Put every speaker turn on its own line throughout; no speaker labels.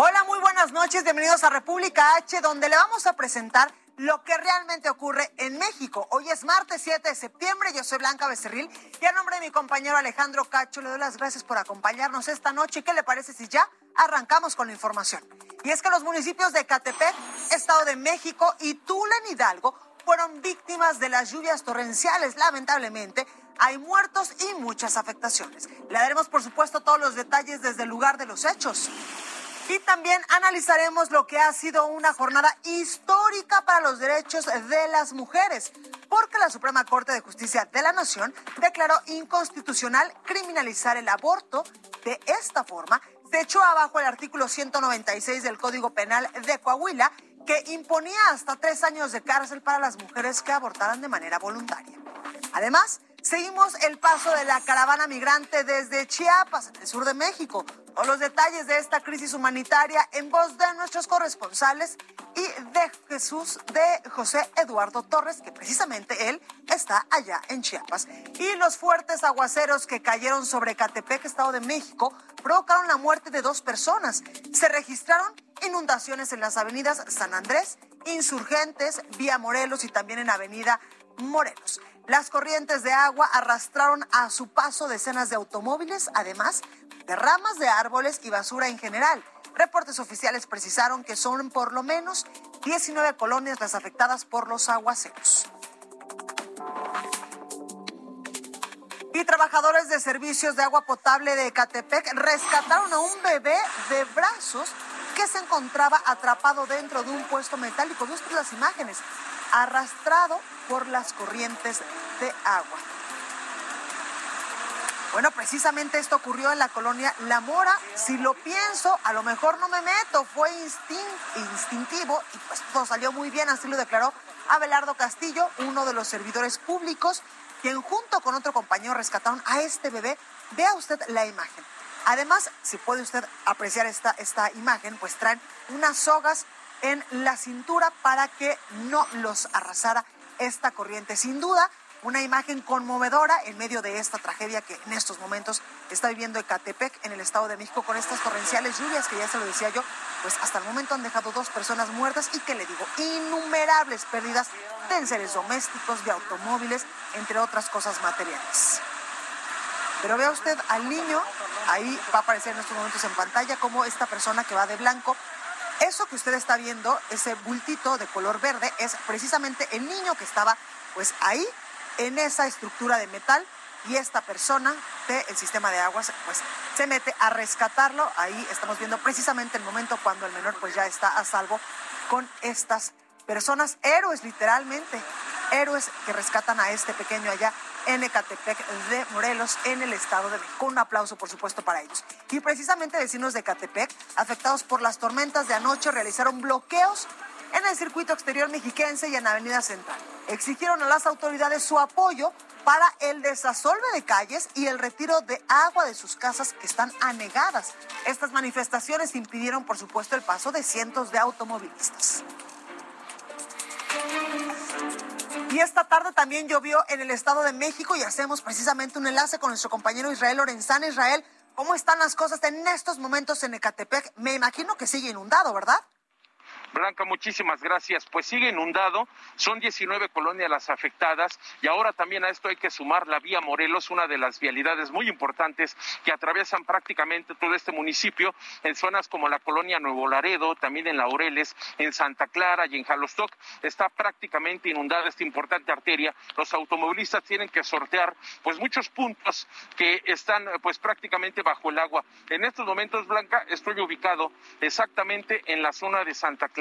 Hola, muy buenas noches, bienvenidos a República H, donde le vamos a presentar lo que realmente ocurre en México. Hoy es martes 7 de septiembre, yo soy Blanca Becerril y a nombre de mi compañero Alejandro Cacho le doy las gracias por acompañarnos esta noche. ¿Qué le parece si ya arrancamos con la información? Y es que los municipios de Catepec, Estado de México y Tula en Hidalgo fueron víctimas de las lluvias torrenciales. Lamentablemente, hay muertos y muchas afectaciones. Le daremos, por supuesto, todos los detalles desde el lugar de los hechos. Y también analizaremos lo que ha sido una jornada histórica para los derechos de las mujeres, porque la Suprema Corte de Justicia de la Nación declaró inconstitucional criminalizar el aborto. De esta forma, se echó abajo el artículo 196 del Código Penal de Coahuila, que imponía hasta tres años de cárcel para las mujeres que abortaran de manera voluntaria. Además, Seguimos el paso de la caravana migrante desde Chiapas, en el sur de México. Los detalles de esta crisis humanitaria en voz de nuestros corresponsales y de Jesús, de José Eduardo Torres, que precisamente él está allá en Chiapas. Y los fuertes aguaceros que cayeron sobre Catepec, Estado de México, provocaron la muerte de dos personas. Se registraron inundaciones en las avenidas San Andrés, Insurgentes, Vía Morelos y también en Avenida Morelos. Las corrientes de agua arrastraron a su paso decenas de automóviles, además de ramas de árboles y basura en general. Reportes oficiales precisaron que son por lo menos 19 colonias las afectadas por los aguaceros. Y trabajadores de servicios de agua potable de Ecatepec rescataron a un bebé de brazos que se encontraba atrapado dentro de un puesto metálico. Viste las imágenes, arrastrado por las corrientes de agua. Bueno, precisamente esto ocurrió en la colonia La Mora. Si lo pienso, a lo mejor no me meto. Fue instintivo y pues todo salió muy bien, así lo declaró Abelardo Castillo, uno de los servidores públicos, quien junto con otro compañero rescataron a este bebé. Vea usted la imagen. Además, si puede usted apreciar esta, esta imagen, pues traen unas sogas en la cintura para que no los arrasara esta corriente. Sin duda, una imagen conmovedora en medio de esta tragedia que en estos momentos está viviendo Ecatepec en el Estado de México con estas torrenciales lluvias que ya se lo decía yo, pues hasta el momento han dejado dos personas muertas y que le digo, innumerables pérdidas de enseres domésticos, de automóviles, entre otras cosas materiales. Pero vea usted al niño, ahí va a aparecer en estos momentos en pantalla como esta persona que va de blanco eso que usted está viendo, ese bultito de color verde, es precisamente el niño que estaba pues ahí en esa estructura de metal y esta persona del sistema de aguas pues se mete a rescatarlo. Ahí estamos viendo precisamente el momento cuando el menor pues ya está a salvo con estas personas, héroes literalmente, héroes que rescatan a este pequeño allá en Ecatepec de Morelos, en el Estado de México. Un aplauso, por supuesto, para ellos. Y precisamente vecinos de Ecatepec, afectados por las tormentas de anoche, realizaron bloqueos en el circuito exterior mexiquense y en Avenida Central. Exigieron a las autoridades su apoyo para el desasolve de calles y el retiro de agua de sus casas que están anegadas. Estas manifestaciones impidieron, por supuesto, el paso de cientos de automovilistas. Y esta tarde también llovió en el Estado de México y hacemos precisamente un enlace con nuestro compañero Israel Lorenzana. Israel, ¿cómo están las cosas en estos momentos en Ecatepec? Me imagino que sigue inundado, ¿verdad?
Blanca, muchísimas gracias. Pues sigue inundado, son 19 colonias las afectadas y ahora también a esto hay que sumar la vía Morelos, una de las vialidades muy importantes que atraviesan prácticamente todo este municipio en zonas como la colonia Nuevo Laredo, también en Laureles, en Santa Clara y en Jalostoc. Está prácticamente inundada esta importante arteria. Los automovilistas tienen que sortear pues muchos puntos que están pues prácticamente bajo el agua. En estos momentos, Blanca, estoy ubicado exactamente en la zona de Santa Clara.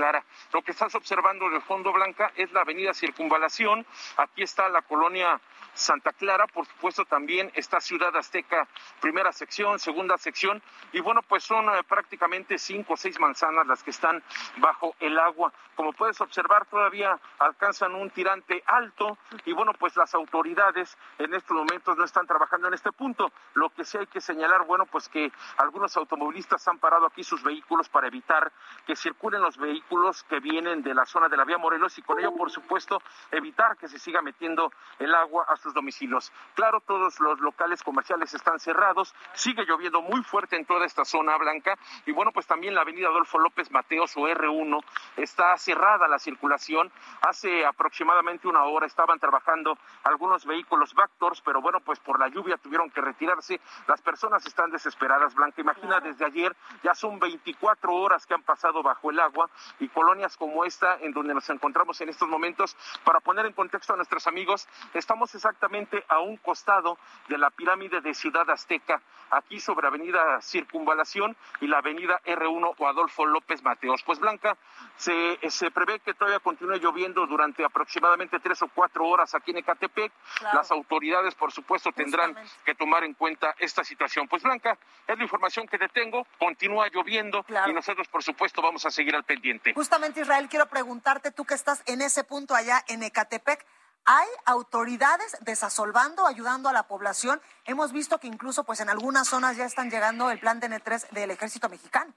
Lo que estás observando de fondo, Blanca, es la avenida Circunvalación. Aquí está la colonia Santa Clara, por supuesto también está Ciudad Azteca, primera sección, segunda sección, y bueno, pues son eh, prácticamente cinco o seis manzanas las que están bajo el agua. Como puedes observar, todavía alcanzan un tirante alto y bueno, pues las autoridades en estos momentos no están trabajando en este punto. Lo que sí hay que señalar, bueno, pues que algunos automovilistas han parado aquí sus vehículos para evitar que circulen los vehículos que vienen de la zona de la vía Morelos y con ello, por supuesto, evitar que se siga metiendo el agua a sus domicilios. Claro, todos los locales comerciales están cerrados, sigue lloviendo muy fuerte en toda esta zona blanca y bueno, pues también la avenida Adolfo López Mateos o R1 está cerrada la circulación. Hace aproximadamente una hora estaban trabajando algunos vehículos Vactors, pero bueno, pues por la lluvia tuvieron que retirarse. Las personas están desesperadas, Blanca. Imagina, desde ayer ya son 24 horas que han pasado bajo el agua y colonias como esta en donde nos encontramos en estos momentos. Para poner en contexto a nuestros amigos, estamos exactamente a un costado de la pirámide de Ciudad Azteca, aquí sobre Avenida Circunvalación y la Avenida R1 o Adolfo López Mateos. Pues Blanca, se, se prevé que todavía continúe lloviendo durante aproximadamente tres o cuatro horas aquí en Ecatepec. Las autoridades, por supuesto, tendrán que tomar en cuenta esta situación. Pues Blanca, es la información que te tengo. Continúa lloviendo y nosotros, por supuesto, vamos a seguir al pendiente.
Justamente, Israel, quiero preguntarte, tú que estás en ese punto allá en Ecatepec, ¿hay autoridades desasolvando, ayudando a la población? Hemos visto que incluso pues en algunas zonas ya están llegando el plan DN3 del ejército mexicano.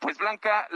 Pues Blanca,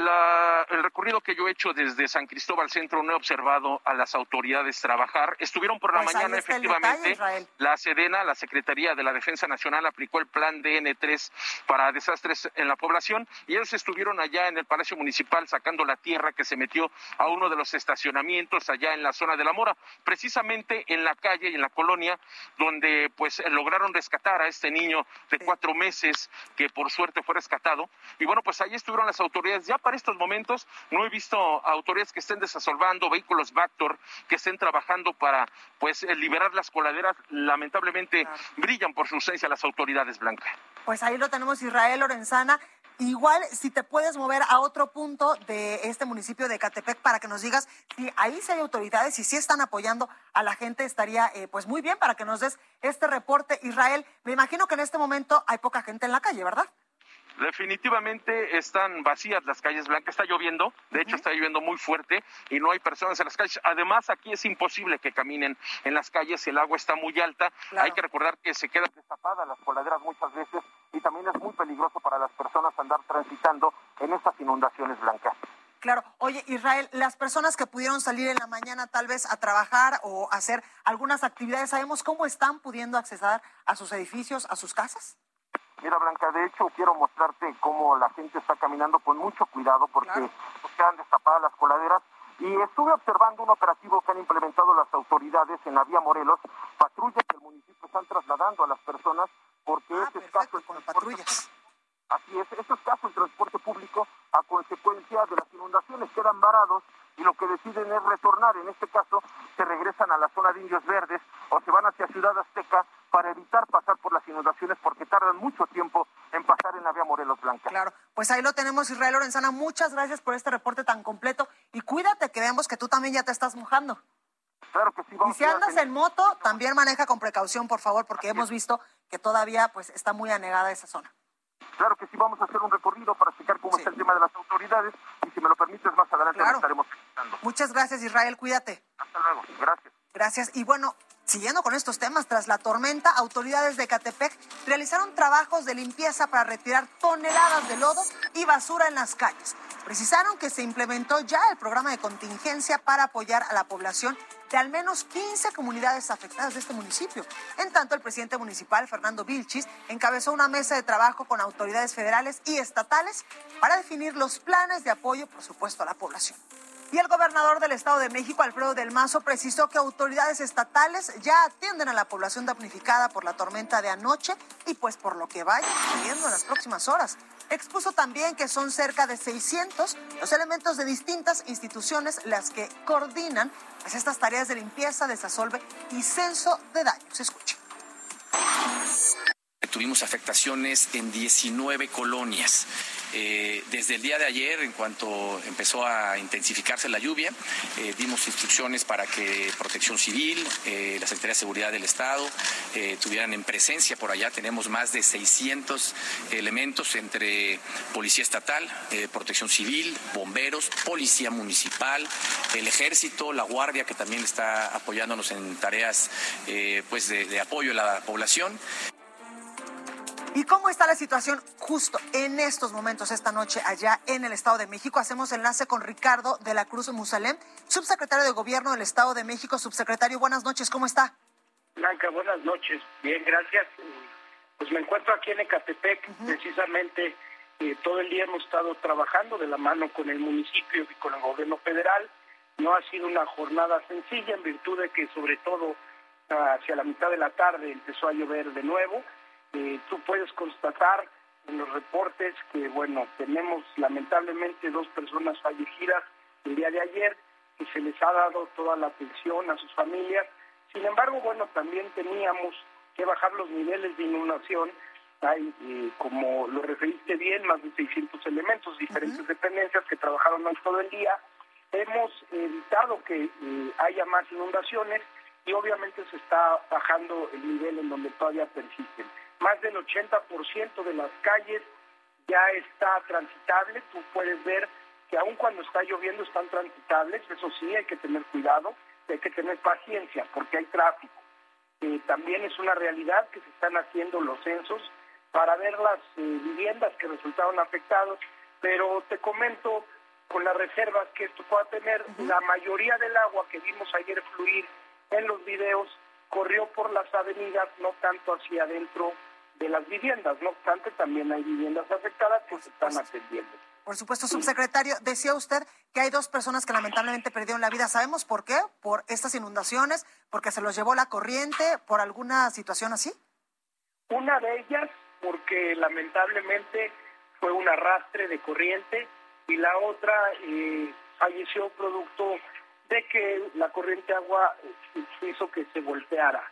el recorrido que yo he hecho desde San Cristóbal Centro no he observado a las autoridades trabajar. Estuvieron por la
Pues
mañana, efectivamente.
detalle,
la Sedena, la Secretaría de la Defensa Nacional, aplicó el plan DN3 para desastres en la población y ellos estuvieron allá en el Palacio Municipal sacando la tierra que se metió a uno de los estacionamientos allá en la zona de la Mora, precisamente en la calle y en la colonia donde pues lograron rescatar a este niño de cuatro meses que por suerte fue rescatado. Y bueno, pues ahí estuvieron las autoridades. Ya para estos momentos no he visto autoridades que estén desasolvando vehículos Vactor, que estén trabajando para pues eh, liberar las coladeras. Lamentablemente brillan por su ausencia las autoridades blancas.
Pues ahí lo tenemos, Israel Lorenzana. Igual, si te puedes mover a otro punto de este municipio de Catepec para que nos digas si ahí sí hay autoridades y si están apoyando a la gente, estaría eh, pues muy bien para que nos des este reporte. Israel, me imagino que en este momento hay poca gente en la calle, ¿verdad?
Definitivamente están vacías las calles blancas, está lloviendo, de hecho está lloviendo muy fuerte y no hay personas en las calles. Además, aquí es imposible que caminen en las calles, el agua está muy alta. Hay que recordar que se quedan destapadas las coladeras muchas veces y también es muy peligroso para las personas andar transitando en estas inundaciones blancas.
Claro. Oye, Israel, las personas que pudieron salir en la mañana tal vez a trabajar o hacer algunas actividades, ¿sabemos cómo están pudiendo acceder a sus edificios, a sus casas?
Mira, Blanca, de hecho quiero mostrarte cómo la gente está caminando con mucho cuidado porque pues, quedan destapadas las coladeras. Y estuve observando un operativo que han implementado las autoridades en la vía Morelos. Patrullas del municipio están trasladando a las personas porque es escaso el transporte. Así es, es escaso el transporte público a consecuencia de las inundaciones. Quedan varados y lo que deciden es retornar. En este caso, se regresan a la zona de Indios Verdes o se van hacia Ciudad Azteca para evitar pasar por las inundaciones porque tardan mucho tiempo en pasar en la vía Morelos Blanca.
Claro, pues ahí lo tenemos, Israel Lorenzana. Muchas gracias por este reporte tan completo y cuídate que vemos que tú también ya te estás mojando.
Claro que sí,
Y
vamos
si
ir al
andas en moto, también maneja con precaución, por favor, porque hemos visto que todavía pues está muy anegada esa zona.
Claro que sí, vamos a hacer un recorrido para explicar cómo está el tema de las autoridades y si me lo permites más adelante
Claro.
lo estaremos explicando.
Muchas gracias, Israel, cuídate.
Hasta luego, gracias.
Gracias. Y bueno, siguiendo con estos temas, tras la tormenta, autoridades de Catepec realizaron trabajos de limpieza para retirar toneladas de lodo y basura en las calles. Precisaron que se implementó ya el programa de contingencia para apoyar a la población de al menos 15 comunidades afectadas de este municipio. En tanto, el presidente municipal, Fernando Vilchis, encabezó una mesa de trabajo con autoridades federales y estatales para definir los planes de apoyo, por supuesto, a la población. Y el gobernador del Estado de México, Alfredo del Mazo, precisó que autoridades estatales ya atienden a la población damnificada por la tormenta de anoche y pues por lo que vaya sucediendo en las próximas horas. Expuso también que son cerca de 600 los elementos de distintas instituciones las que coordinan pues, estas tareas de limpieza, desasolve y censo de daños. Escuchen.
Tuvimos afectaciones en 19 colonias. Eh, desde el día de ayer, en cuanto empezó a intensificarse la lluvia, eh, dimos instrucciones para que Protección Civil, eh, la Secretaría de Seguridad del Estado, tuvieran en presencia por allá. Tenemos más de 600 elementos entre Policía Estatal, Protección Civil, bomberos, Policía Municipal, el Ejército, la Guardia, que también está apoyándonos en tareas pues de apoyo a la población.
¿Y cómo está la situación justo en estos momentos, esta noche, allá en el Estado de México? Hacemos enlace con Ricardo de la Cruz Musalem, subsecretario de Gobierno del Estado de México. Subsecretario, buenas noches, ¿cómo está?
Blanca, buenas noches. Bien, gracias. Pues me encuentro aquí en Ecatepec, precisamente eh, todo el día hemos estado trabajando de la mano con el municipio y con el gobierno federal. No ha sido una jornada sencilla en virtud de que sobre todo hacia la mitad de la tarde empezó a llover de nuevo eh, tú puedes constatar en los reportes que, bueno, tenemos lamentablemente dos personas fallecidas el día de ayer, que se les ha dado toda la atención a sus familias. Sin embargo, bueno, también teníamos que bajar los niveles de inundación. Hay, eh, como lo referiste bien, más de 600 elementos, diferentes dependencias que trabajaron hoy todo el día. Hemos evitado que eh, haya más inundaciones y obviamente se está bajando el nivel en donde todavía persisten más del 80% de las calles ya está transitable. Tú puedes ver que aun cuando está lloviendo están transitables. Eso sí, hay que tener cuidado, hay que tener paciencia porque hay tráfico. Eh, también es una realidad que se están haciendo los censos para ver las eh, viviendas que resultaron afectadas, pero te comento con las reservas que esto pueda tener, la mayoría del agua que vimos ayer fluir en los videos corrió por las avenidas, no tanto hacia adentro de las viviendas. No obstante, también hay viviendas afectadas que se están atendiendo.
Por supuesto, subsecretario, decía usted que hay dos personas que lamentablemente perdieron la vida. ¿Sabemos por qué? ¿Por estas inundaciones? ¿Porque se los llevó la corriente? ¿Por alguna situación así?
Una de ellas, porque lamentablemente fue un arrastre de corriente, y la otra eh, falleció producto de que la corriente agua hizo que se volteara.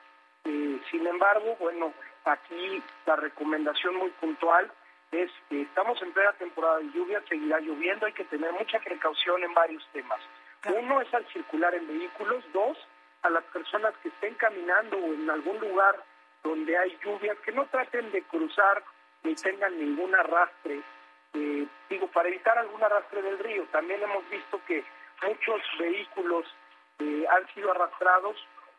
Eh, sin embargo, bueno, Aquí la recomendación muy puntual es que estamos en plena temporada de lluvia, seguirá lloviendo, hay que tener mucha precaución en varios temas. Uno es al circular en vehículos, dos, a las personas que estén caminando o en algún lugar donde hay lluvia, que no traten de cruzar ni tengan ningún arrastre, eh, digo, para evitar algún arrastre del río. También hemos visto que muchos vehículos eh, han sido arrastrados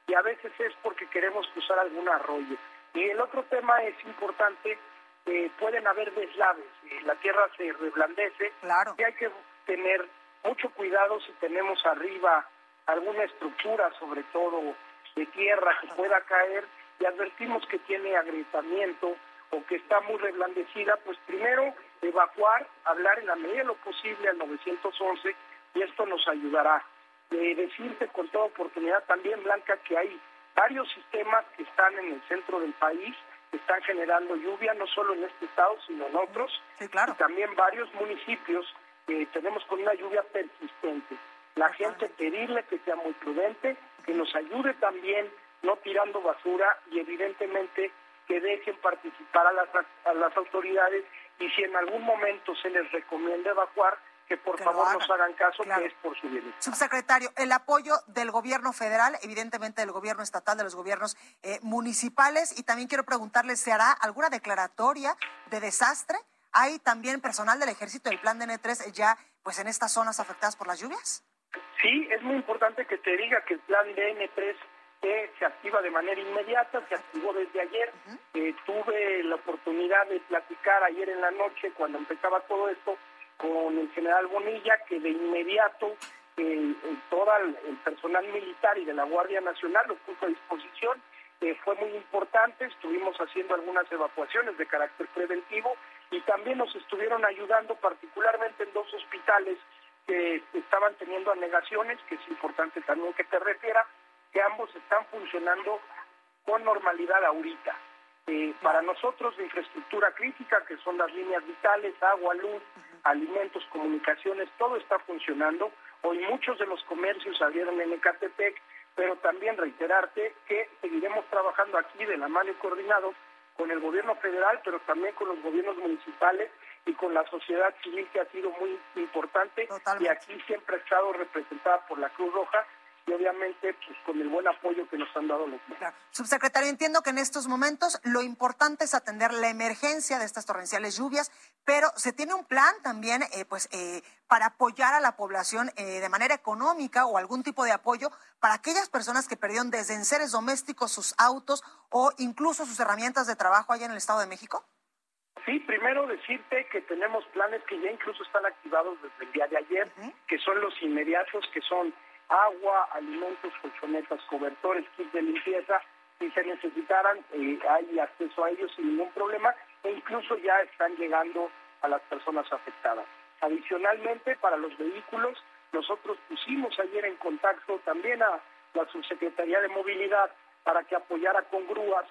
y a veces es porque queremos cruzar algún arroyo. Y el otro tema es importante, eh, pueden haber deslaves, eh, la tierra se reblandece
claro.
y hay que tener mucho cuidado si tenemos arriba alguna estructura, sobre todo de tierra, que pueda caer y advertimos que tiene agrietamiento o que está muy reblandecida, pues primero evacuar, hablar en la medida de lo posible al 911 y esto nos ayudará. De decirte con toda oportunidad también, Blanca, que hay varios sistemas que están en el centro del país, están generando lluvia, no solo en este estado, sino en otros.
Sí, claro.
Y también varios municipios que tenemos con una lluvia persistente. La gente pedirle que sea muy prudente, que nos ayude también no tirando basura y evidentemente que dejen participar a las, a las autoridades y si en algún momento se les recomienda evacuar, que por favor nos hagan caso, que es por su bienestar.
Subsecretario, el apoyo del gobierno federal, evidentemente del gobierno estatal, de los gobiernos eh, municipales, y también quiero preguntarle, ¿se hará alguna declaratoria de desastre? ¿Hay también personal del ejército del plan DN3 ya pues en estas zonas afectadas por las lluvias?
Sí, es muy importante que te diga que el plan DN3 eh, se activa de manera inmediata, se activó desde ayer. Eh, tuve la oportunidad de platicar ayer en la noche cuando empezaba todo esto con el general Bonilla, que de inmediato eh, todo el, personal militar y de la Guardia Nacional lo puso a disposición. Fue muy importante, estuvimos haciendo algunas evacuaciones de carácter preventivo y también nos estuvieron ayudando particularmente en dos hospitales que estaban teniendo anegaciones, que es importante también que te refiera, que ambos están funcionando con normalidad ahorita. Eh, para nosotros de infraestructura crítica, que son las líneas vitales, agua, luz, alimentos, comunicaciones, todo está funcionando. Hoy muchos de los comercios abrieron en Ecatepec, pero también reiterarte que seguiremos trabajando aquí de la mano y coordinado con el gobierno federal, pero también con los gobiernos municipales y con la sociedad civil que ha sido muy importante y aquí siempre ha estado representada por la Cruz Roja y obviamente pues con el buen apoyo que nos han dado los
claro. Subsecretario, entiendo que en estos momentos lo importante es atender la emergencia de estas torrenciales lluvias, pero se tiene un plan también eh, pues eh, para apoyar a la población eh, de manera económica o algún tipo de apoyo para aquellas personas que perdieron desde enseres domésticos sus autos o incluso sus herramientas de trabajo allá en el Estado de México.
Sí, primero decirte que tenemos planes que ya incluso están activados desde el día de ayer, que son los inmediatos, que son agua, alimentos, colchonetas, cobertores, kits de limpieza, si se necesitaran, eh, hay acceso a ellos sin ningún problema e incluso ya están llegando a las personas afectadas. Adicionalmente, para los vehículos, nosotros pusimos ayer en contacto también a la Subsecretaría de Movilidad para que apoyara con grúas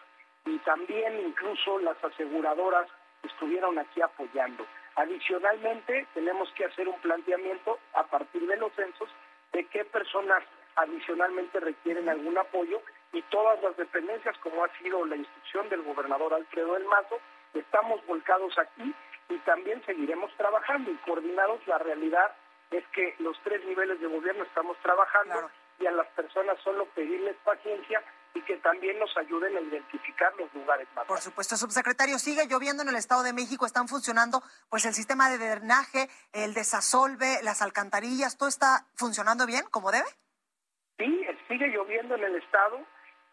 y también incluso las aseguradoras estuvieron aquí apoyando. Adicionalmente, tenemos que hacer un planteamiento a partir de los censos de qué personas adicionalmente requieren algún apoyo y todas las dependencias, como ha sido la instrucción del gobernador Alfredo del Mazo, estamos volcados aquí y también seguiremos trabajando y coordinados. La realidad es que los tres niveles de gobierno estamos trabajando y a las personas solo pedirles paciencia y que también nos ayuden a identificar los lugares más.
Por supuesto, subsecretario, sigue lloviendo en el Estado de México, están funcionando pues el sistema de drenaje, el desasolve, las alcantarillas, todo está funcionando bien como debe.
Sí, sigue lloviendo en el estado,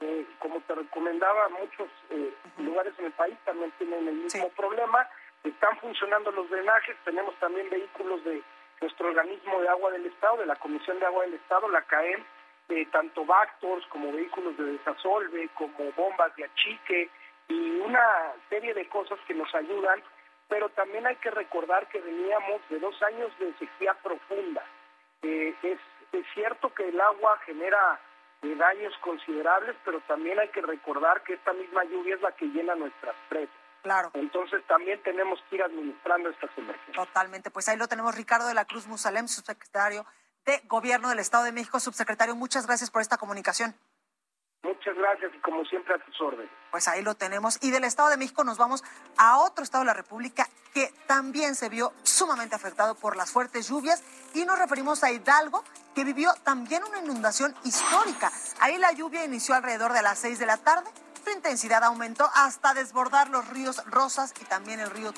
eh, como te recomendaba, muchos eh, lugares en el país también tienen el mismo problema, están funcionando los drenajes, tenemos también vehículos de nuestro organismo de agua del estado, de la Comisión de Agua del Estado, la CAEM, eh, tanto Bactors como vehículos de desasolve, como bombas de achique y una serie de cosas que nos ayudan, pero también hay que recordar que veníamos de dos años de sequía profunda. Eh, es, cierto que el agua genera eh, daños considerables, pero también hay que recordar que esta misma lluvia es la que llena nuestras presas.
Claro.
Entonces también tenemos que ir administrando estas emergencias.
Totalmente. Pues ahí lo tenemos Ricardo de la Cruz Musalem, subsecretario de Gobierno del Estado de México. Subsecretario, muchas gracias por esta comunicación.
Muchas gracias y como siempre a tus órdenes.
Pues ahí lo tenemos. Y del Estado de México nos vamos a otro estado de la República que también se vio sumamente afectado por las fuertes lluvias y nos referimos a Hidalgo que vivió también una inundación histórica. Ahí la lluvia inició alrededor de las seis de la tarde, su intensidad aumentó hasta desbordar los ríos Rosas y también el río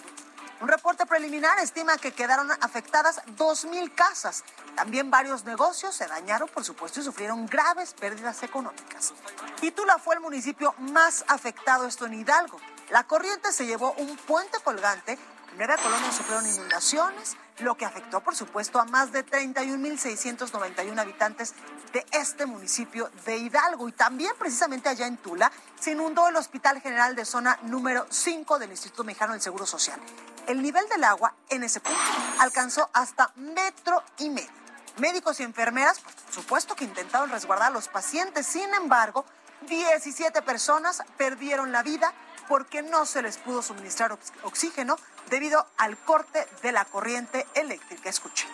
un reporte preliminar estima que quedaron afectadas 2.000 casas. También varios negocios se dañaron, por supuesto, y sufrieron graves pérdidas económicas. Titula fue el municipio más afectado, esto en Hidalgo. La corriente se llevó un puente colgante, nueve colonias sufrieron inundaciones, lo que afectó, por supuesto, a más de 31.691 habitantes de este municipio de Hidalgo. Y también, precisamente allá en Tula, se inundó el Hospital General de Zona número 5 del Instituto Mexicano del Seguro Social. El nivel del agua en ese punto alcanzó hasta metro y medio. Médicos y enfermeras, por supuesto que intentaron resguardar a los pacientes, sin embargo, 17 personas perdieron la vida porque no se les pudo suministrar oxígeno debido al corte de la corriente eléctrica. Escuchen.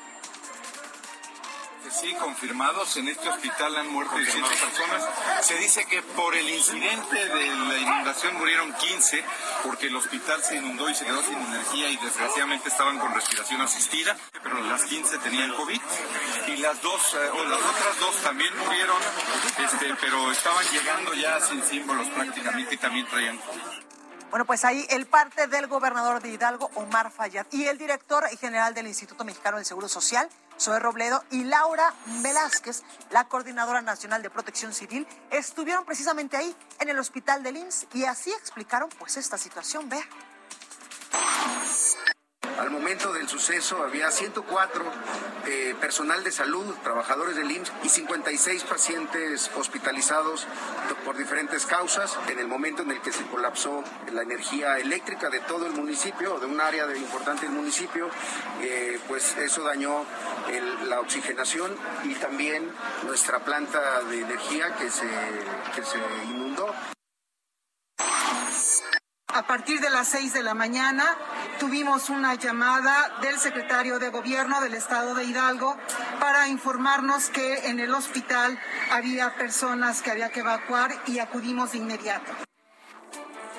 Sí, confirmados. En este hospital han muerto 18 personas. Se dice que por el incidente de la inundación murieron 15 porque el hospital se inundó y se quedó sin energía y desgraciadamente estaban con respiración asistida, pero las 15 tenían COVID y las dos eh, o las otras dos también murieron, este, pero estaban llegando ya sin símbolos prácticamente y también traían COVID.
Bueno, pues ahí el parte del gobernador de Hidalgo, Omar Fayad, y el director general del Instituto Mexicano del Seguro Social, Zoe Robledo, y Laura Velázquez, la coordinadora nacional de protección civil, estuvieron precisamente ahí en el hospital del IMSS y así explicaron pues esta situación. Vea.
Al momento del suceso había 104 eh, personal de salud, trabajadores del IMSS y 56 pacientes hospitalizados por diferentes causas. En el momento en el que se colapsó la energía eléctrica de todo el municipio, de un área de importante del municipio, eh, pues eso dañó la oxigenación y también nuestra planta de energía que se inundó.
A partir de las seis de la mañana tuvimos una llamada del secretario de Gobierno del Estado de Hidalgo para informarnos que en el hospital había personas que había que evacuar y acudimos de inmediato.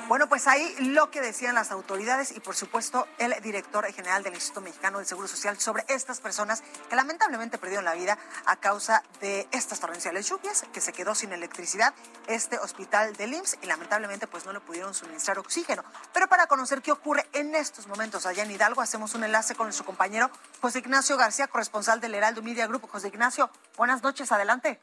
Bueno, pues ahí lo que decían las autoridades y por supuesto el director general del Instituto Mexicano del Seguro Social sobre estas personas que lamentablemente perdieron la vida a causa de estas torrenciales lluvias, que se quedó sin electricidad este hospital del IMSS y lamentablemente pues no le pudieron suministrar oxígeno. Pero para conocer qué ocurre en estos momentos allá en Hidalgo, hacemos un enlace con nuestro compañero José Ignacio García, corresponsal del Heraldo Media Group. José Ignacio, buenas noches, adelante.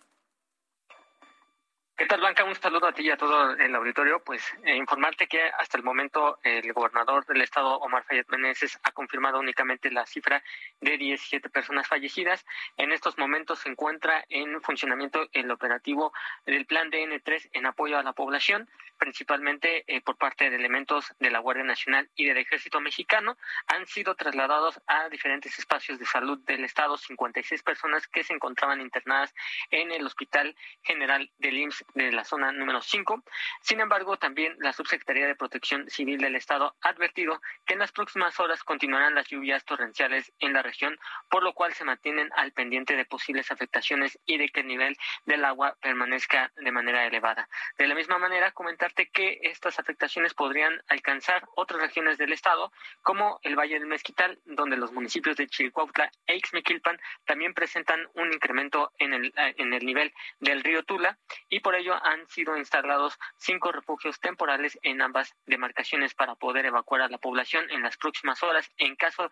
¿Qué tal, Blanca? Un saludo a ti y a todo el auditorio. Pues eh, informarte que hasta el momento el gobernador del estado, Omar Fayet Meneses, ha confirmado únicamente la cifra de 17 personas fallecidas. En estos momentos se encuentra en funcionamiento el operativo del plan DN3 en apoyo a la población, principalmente eh, por parte de elementos de la Guardia Nacional y del Ejército Mexicano. Han sido trasladados a diferentes espacios de salud del estado 56 personas que se encontraban internadas en el Hospital General del IMSS de la zona número 5. Sin embargo, también la Subsecretaría de Protección Civil del Estado ha advertido que en las próximas horas continuarán las lluvias torrenciales en la región, por lo cual se mantienen al pendiente de posibles afectaciones y de que el nivel del agua permanezca de manera elevada. De la misma manera, comentarte que estas afectaciones podrían alcanzar otras regiones del Estado, como el Valle del Mezquital, donde los municipios de Chilcuautla e Ixmiquilpan también presentan un incremento en el, en el nivel del río Tula y por ello han sido instalados cinco refugios temporales en ambas demarcaciones para poder evacuar a la población en las próximas horas. En caso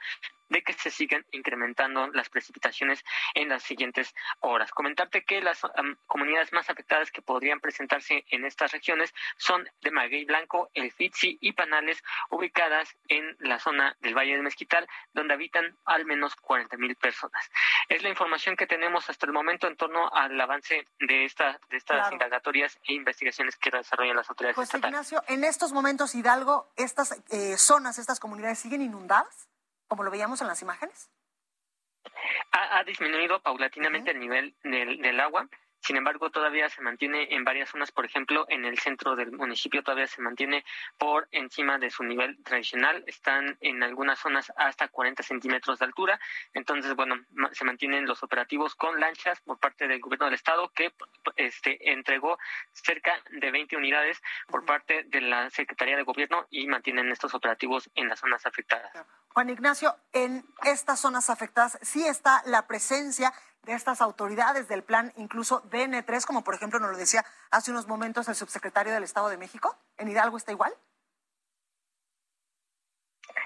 de que se sigan incrementando las precipitaciones en las siguientes horas. Comentarte que las comunidades más afectadas que podrían presentarse en estas regiones son de Maguey Blanco, El Fitzi y Panales, ubicadas en la zona del Valle del Mezquital, donde habitan al menos 40 mil personas. Es la información que tenemos hasta el momento en torno al avance de, esta, de estas indagatorias e investigaciones que desarrollan las autoridades
José Ignacio, en estos momentos, Hidalgo, estas eh, zonas, estas comunidades siguen inundadas, como lo veíamos en las imágenes.
Ha, disminuido paulatinamente el nivel del, del agua. Sin embargo, todavía se mantiene en varias zonas, por ejemplo, en el centro del municipio todavía se mantiene por encima de su nivel tradicional. Están en algunas zonas hasta 40 centímetros de altura. Entonces, bueno, se mantienen los operativos con lanchas por parte del gobierno del estado que este, entregó cerca de 20 unidades por parte de la Secretaría de Gobierno y mantienen estos operativos en las zonas afectadas.
Juan Ignacio, en estas zonas afectadas sí está la presencia de estas autoridades del plan, incluso DN3, como por ejemplo nos lo decía hace unos momentos el subsecretario del Estado de México? ¿En Hidalgo está igual?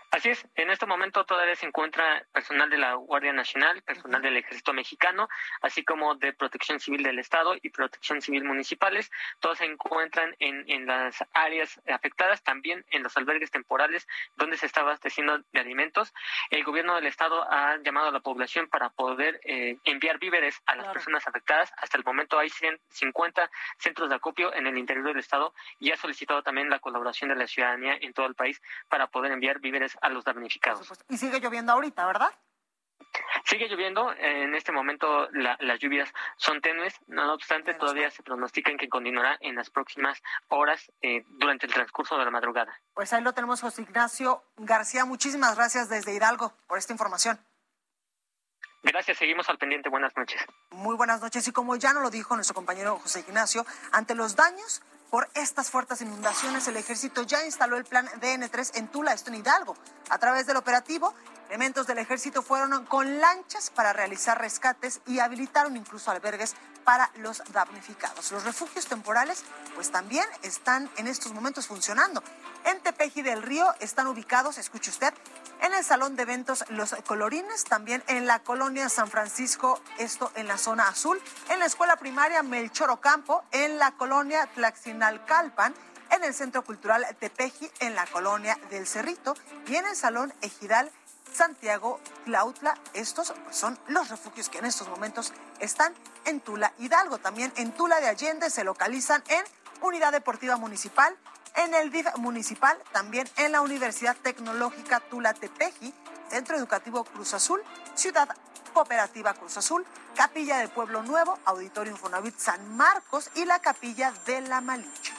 Así es, en este momento todavía se encuentra personal de la Guardia Nacional, personal del Ejército Mexicano, así como de Protección Civil del Estado y Protección Civil Municipales. Todos se encuentran en, en las áreas afectadas, también en los albergues temporales donde se está abasteciendo de alimentos. El gobierno del Estado ha llamado a la población para poder eh, enviar víveres a las personas afectadas. Hasta el momento hay 150 centros de acopio en el interior del Estado y ha solicitado también la colaboración de la ciudadanía en todo el país para poder enviar víveres a los damnificados.
Y sigue lloviendo ahorita, ¿verdad?
Sigue lloviendo, en este momento las lluvias son tenues, no obstante todavía se pronostican que continuará en las próximas horas eh, durante el transcurso de la madrugada.
Pues ahí lo tenemos, José Ignacio García. Muchísimas gracias desde Hidalgo por esta información.
Gracias, seguimos al pendiente. Buenas noches.
Muy buenas noches. Y como ya nos lo dijo nuestro compañero José Ignacio, ante los daños por estas fuertes inundaciones, el ejército ya instaló el plan DN3 en Tula, esto en Hidalgo. A través del operativo, elementos del ejército fueron con lanchas para realizar rescates y habilitaron incluso albergues para los damnificados. Los refugios temporales, pues también están en estos momentos funcionando. En Tepeji del Río están ubicados, escuche usted, en el Salón de Eventos Los Colorines, también en la colonia San Francisco, esto en la zona azul, en la escuela primaria Melchor Ocampo, en la colonia Tlaxinalcalpan, en el Centro Cultural Tepeji, en la colonia del Cerrito y en el Salón Ejidal Santiago, Tlautla. Estos son los refugios que en estos momentos están en Tula Hidalgo. También en Tula de Allende se localizan en Unidad Deportiva Municipal, en el DIF Municipal, también en la Universidad Tecnológica Tula Tepeji, Centro Educativo Cruz Azul, Ciudad Cooperativa Cruz Azul, Capilla del Pueblo Nuevo, Auditorio Infonavit San Marcos y la Capilla de la Malinche.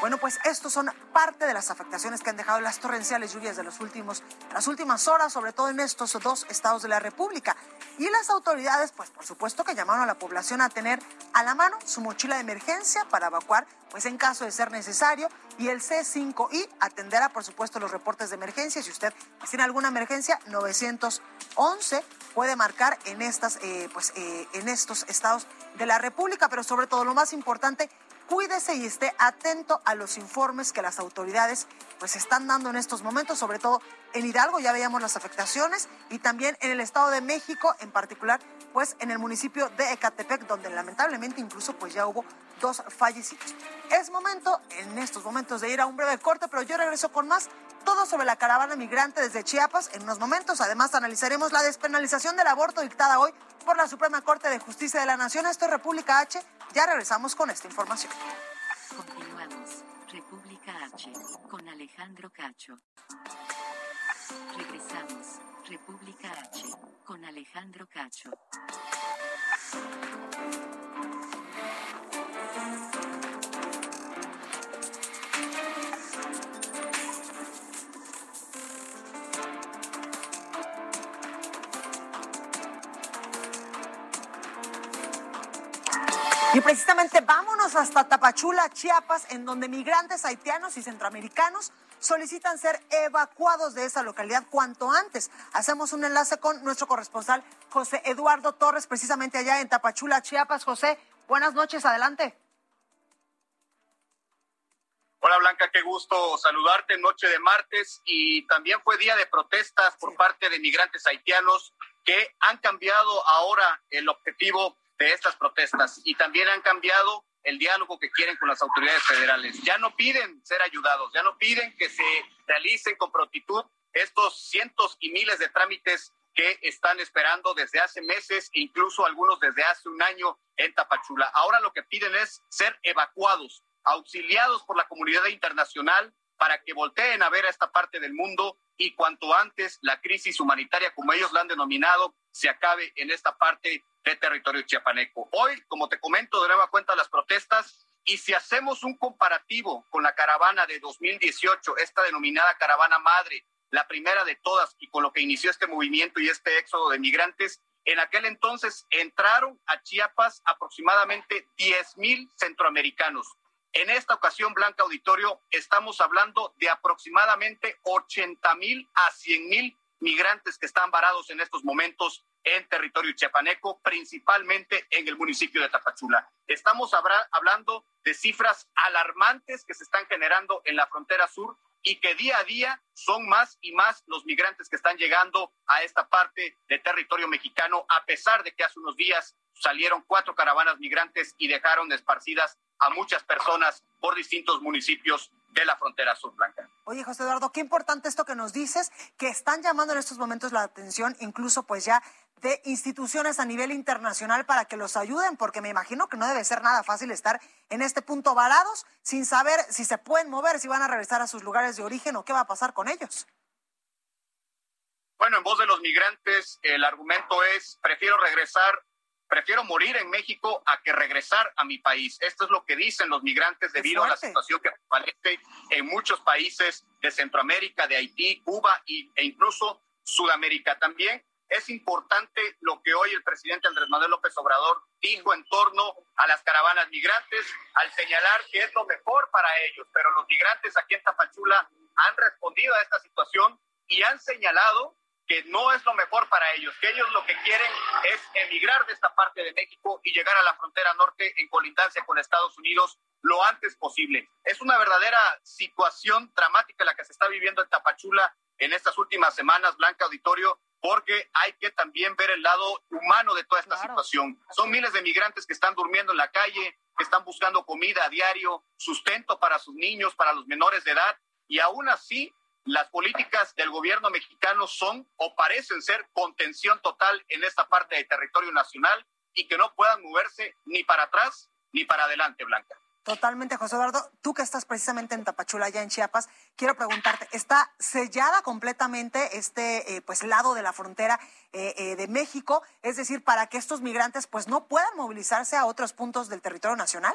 Bueno, pues estos son parte de las afectaciones que han dejado las torrenciales lluvias de últimos, las últimas horas, sobre todo en estos dos estados de la República. Y las autoridades, pues por supuesto que llamaron a la población a tener a la mano su mochila de emergencia para evacuar, pues en caso de ser necesario, y el C5I atenderá, por supuesto, los reportes de emergencia. Si usted tiene alguna emergencia, 911 puede marcar en estas, eh, pues, eh, en estos estados de la República, pero sobre todo lo más importante, cuídese y esté atento a los informes que las autoridades pues están dando en estos momentos, sobre todo en Hidalgo ya veíamos las afectaciones y también en el Estado de México, en particular pues en el municipio de Ecatepec, donde lamentablemente incluso pues ya hubo dos fallecidos. Es momento, en estos momentos, de ir a un breve corte, pero yo regreso con más, todo sobre la caravana migrante desde Chiapas en unos momentos. Además analizaremos la despenalización del aborto dictada hoy por la Suprema Corte de Justicia de la Nación. Esto es República H. Ya regresamos con esta información.
Continuamos. República H. Con Alejandro Cacho. Regresamos. República H. Con Alejandro Cacho.
Precisamente vámonos hasta Tapachula, Chiapas, en donde migrantes haitianos y centroamericanos solicitan ser evacuados de esa localidad cuanto antes. Hacemos un enlace con nuestro corresponsal José Eduardo Torres, precisamente allá en Tapachula, Chiapas. José, buenas noches, adelante.
Hola Blanca, qué gusto saludarte noche de martes y también fue día de protestas por parte de migrantes haitianos que han cambiado ahora el objetivo de estas protestas y también han cambiado el diálogo que quieren con las autoridades federales. Ya no piden ser ayudados, ya no piden que se realicen con prontitud estos cientos y miles de trámites que están esperando desde hace meses e incluso algunos desde hace un año en Tapachula. Ahora lo que piden es ser evacuados, auxiliados por la comunidad internacional para que volteen a ver a esta parte del mundo y cuanto antes la crisis humanitaria, como ellos la han denominado, se acabe en esta parte de territorio chiapaneco. Hoy, como te comento, de nueva cuenta las protestas y si hacemos un comparativo con la caravana de 2018, esta denominada caravana madre, la primera de todas y con lo que inició este movimiento y este éxodo de migrantes, en aquel entonces entraron a Chiapas aproximadamente 10 mil centroamericanos. En esta ocasión, Blanca Auditorio, estamos hablando de aproximadamente 80 mil a 100 mil migrantes que están varados en estos momentos en territorio chiapaneco, principalmente en el municipio de Tapachula. Estamos hablando de cifras alarmantes que se están generando en la frontera sur y que día a día son más y más los migrantes que están llegando a esta parte de territorio mexicano, a pesar de que hace unos días salieron cuatro caravanas migrantes y dejaron esparcidas a muchas personas por distintos municipios de la frontera sur blanca.
Oye, José Eduardo, qué importante esto que nos dices, que están llamando en estos momentos la atención, incluso pues ya de instituciones a nivel internacional para que los ayuden, porque me imagino que no debe ser nada fácil estar en este punto varados sin saber si se pueden mover, si van a regresar a sus lugares de origen o qué va a pasar con ellos.
Bueno, en voz de los migrantes, el argumento es, prefiero regresar prefiero morir en México a que regresar a mi país. Esto es lo que dicen los migrantes debido a la situación que prevalece en muchos países de Centroamérica, de Haití, Cuba e incluso Sudamérica. También es importante lo que hoy el presidente Andrés Manuel López Obrador dijo en torno a las caravanas migrantes, al señalar que es lo mejor para ellos, pero los migrantes aquí en Tapachula han respondido a esta situación y han señalado que no es lo mejor para ellos, que ellos lo que quieren es emigrar de esta parte de México y llegar a la frontera norte en colindancia con Estados Unidos lo antes posible. Es una verdadera situación dramática la que se está viviendo en Tapachula en estas últimas semanas, Blanca Auditorio, porque hay que también ver el lado humano de toda esta situación. Son miles de migrantes que están durmiendo en la calle, que están buscando comida a diario, sustento para sus niños, para los menores de edad, y aún así las políticas del gobierno mexicano son o parecen ser contención total en esta parte del territorio nacional y que no puedan moverse ni para atrás ni para adelante, Blanca.
Totalmente, José Eduardo. Tú que estás precisamente en Tapachula, ya en Chiapas, quiero preguntarte, ¿está sellada completamente este eh, pues lado de la frontera eh, eh, de México? Es decir, para que estos migrantes pues no puedan movilizarse a otros puntos del territorio nacional.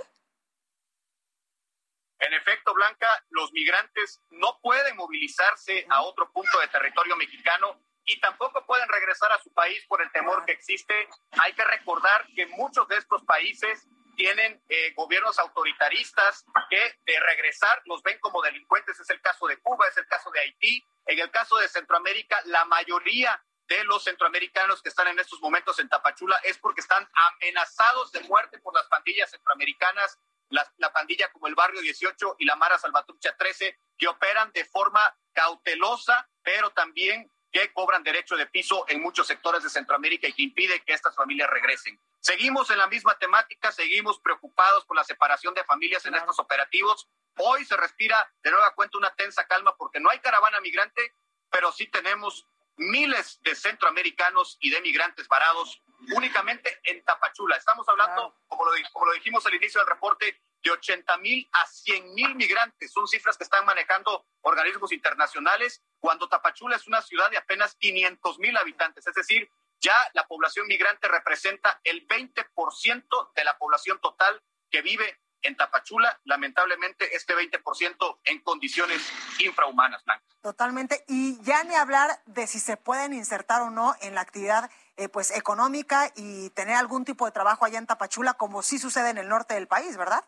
En efecto, Blanca, los migrantes no pueden movilizarse a otro punto de territorio mexicano y tampoco pueden regresar a su país por el temor que existe. Hay que recordar que muchos de estos países tienen eh, gobiernos autoritaristas que de regresar los ven como delincuentes. Es el caso de Cuba, es el caso de Haití. En el caso de Centroamérica, la mayoría de los centroamericanos que están en estos momentos en Tapachula es porque están amenazados de muerte por las pandillas centroamericanas la, pandilla como el Barrio 18 y la Mara Salvatrucha 13, que operan de forma cautelosa, pero también que cobran derecho de piso en muchos sectores de Centroamérica y que impide que estas familias regresen. Seguimos en la misma temática, seguimos preocupados por la separación de familias en estos operativos. Hoy se respira de nueva cuenta una tensa calma porque no hay caravana migrante, pero sí tenemos miles de centroamericanos y de migrantes varados únicamente en Tapachula. Estamos hablando, como, lo, como lo dijimos al inicio del reporte, de 80 mil a 100 mil migrantes. Son cifras que están manejando organismos internacionales, cuando Tapachula es una ciudad de apenas 500 mil habitantes. Es decir, ya la población migrante representa el 20% de la población total que vive en Tapachula, lamentablemente este 20% en condiciones infrahumanas, Blanca.
Totalmente, y ya ni hablar de si se pueden insertar o no en la actividad eh, pues económica y tener algún tipo de trabajo allá en Tapachula, como sí sucede en el norte del país, ¿verdad?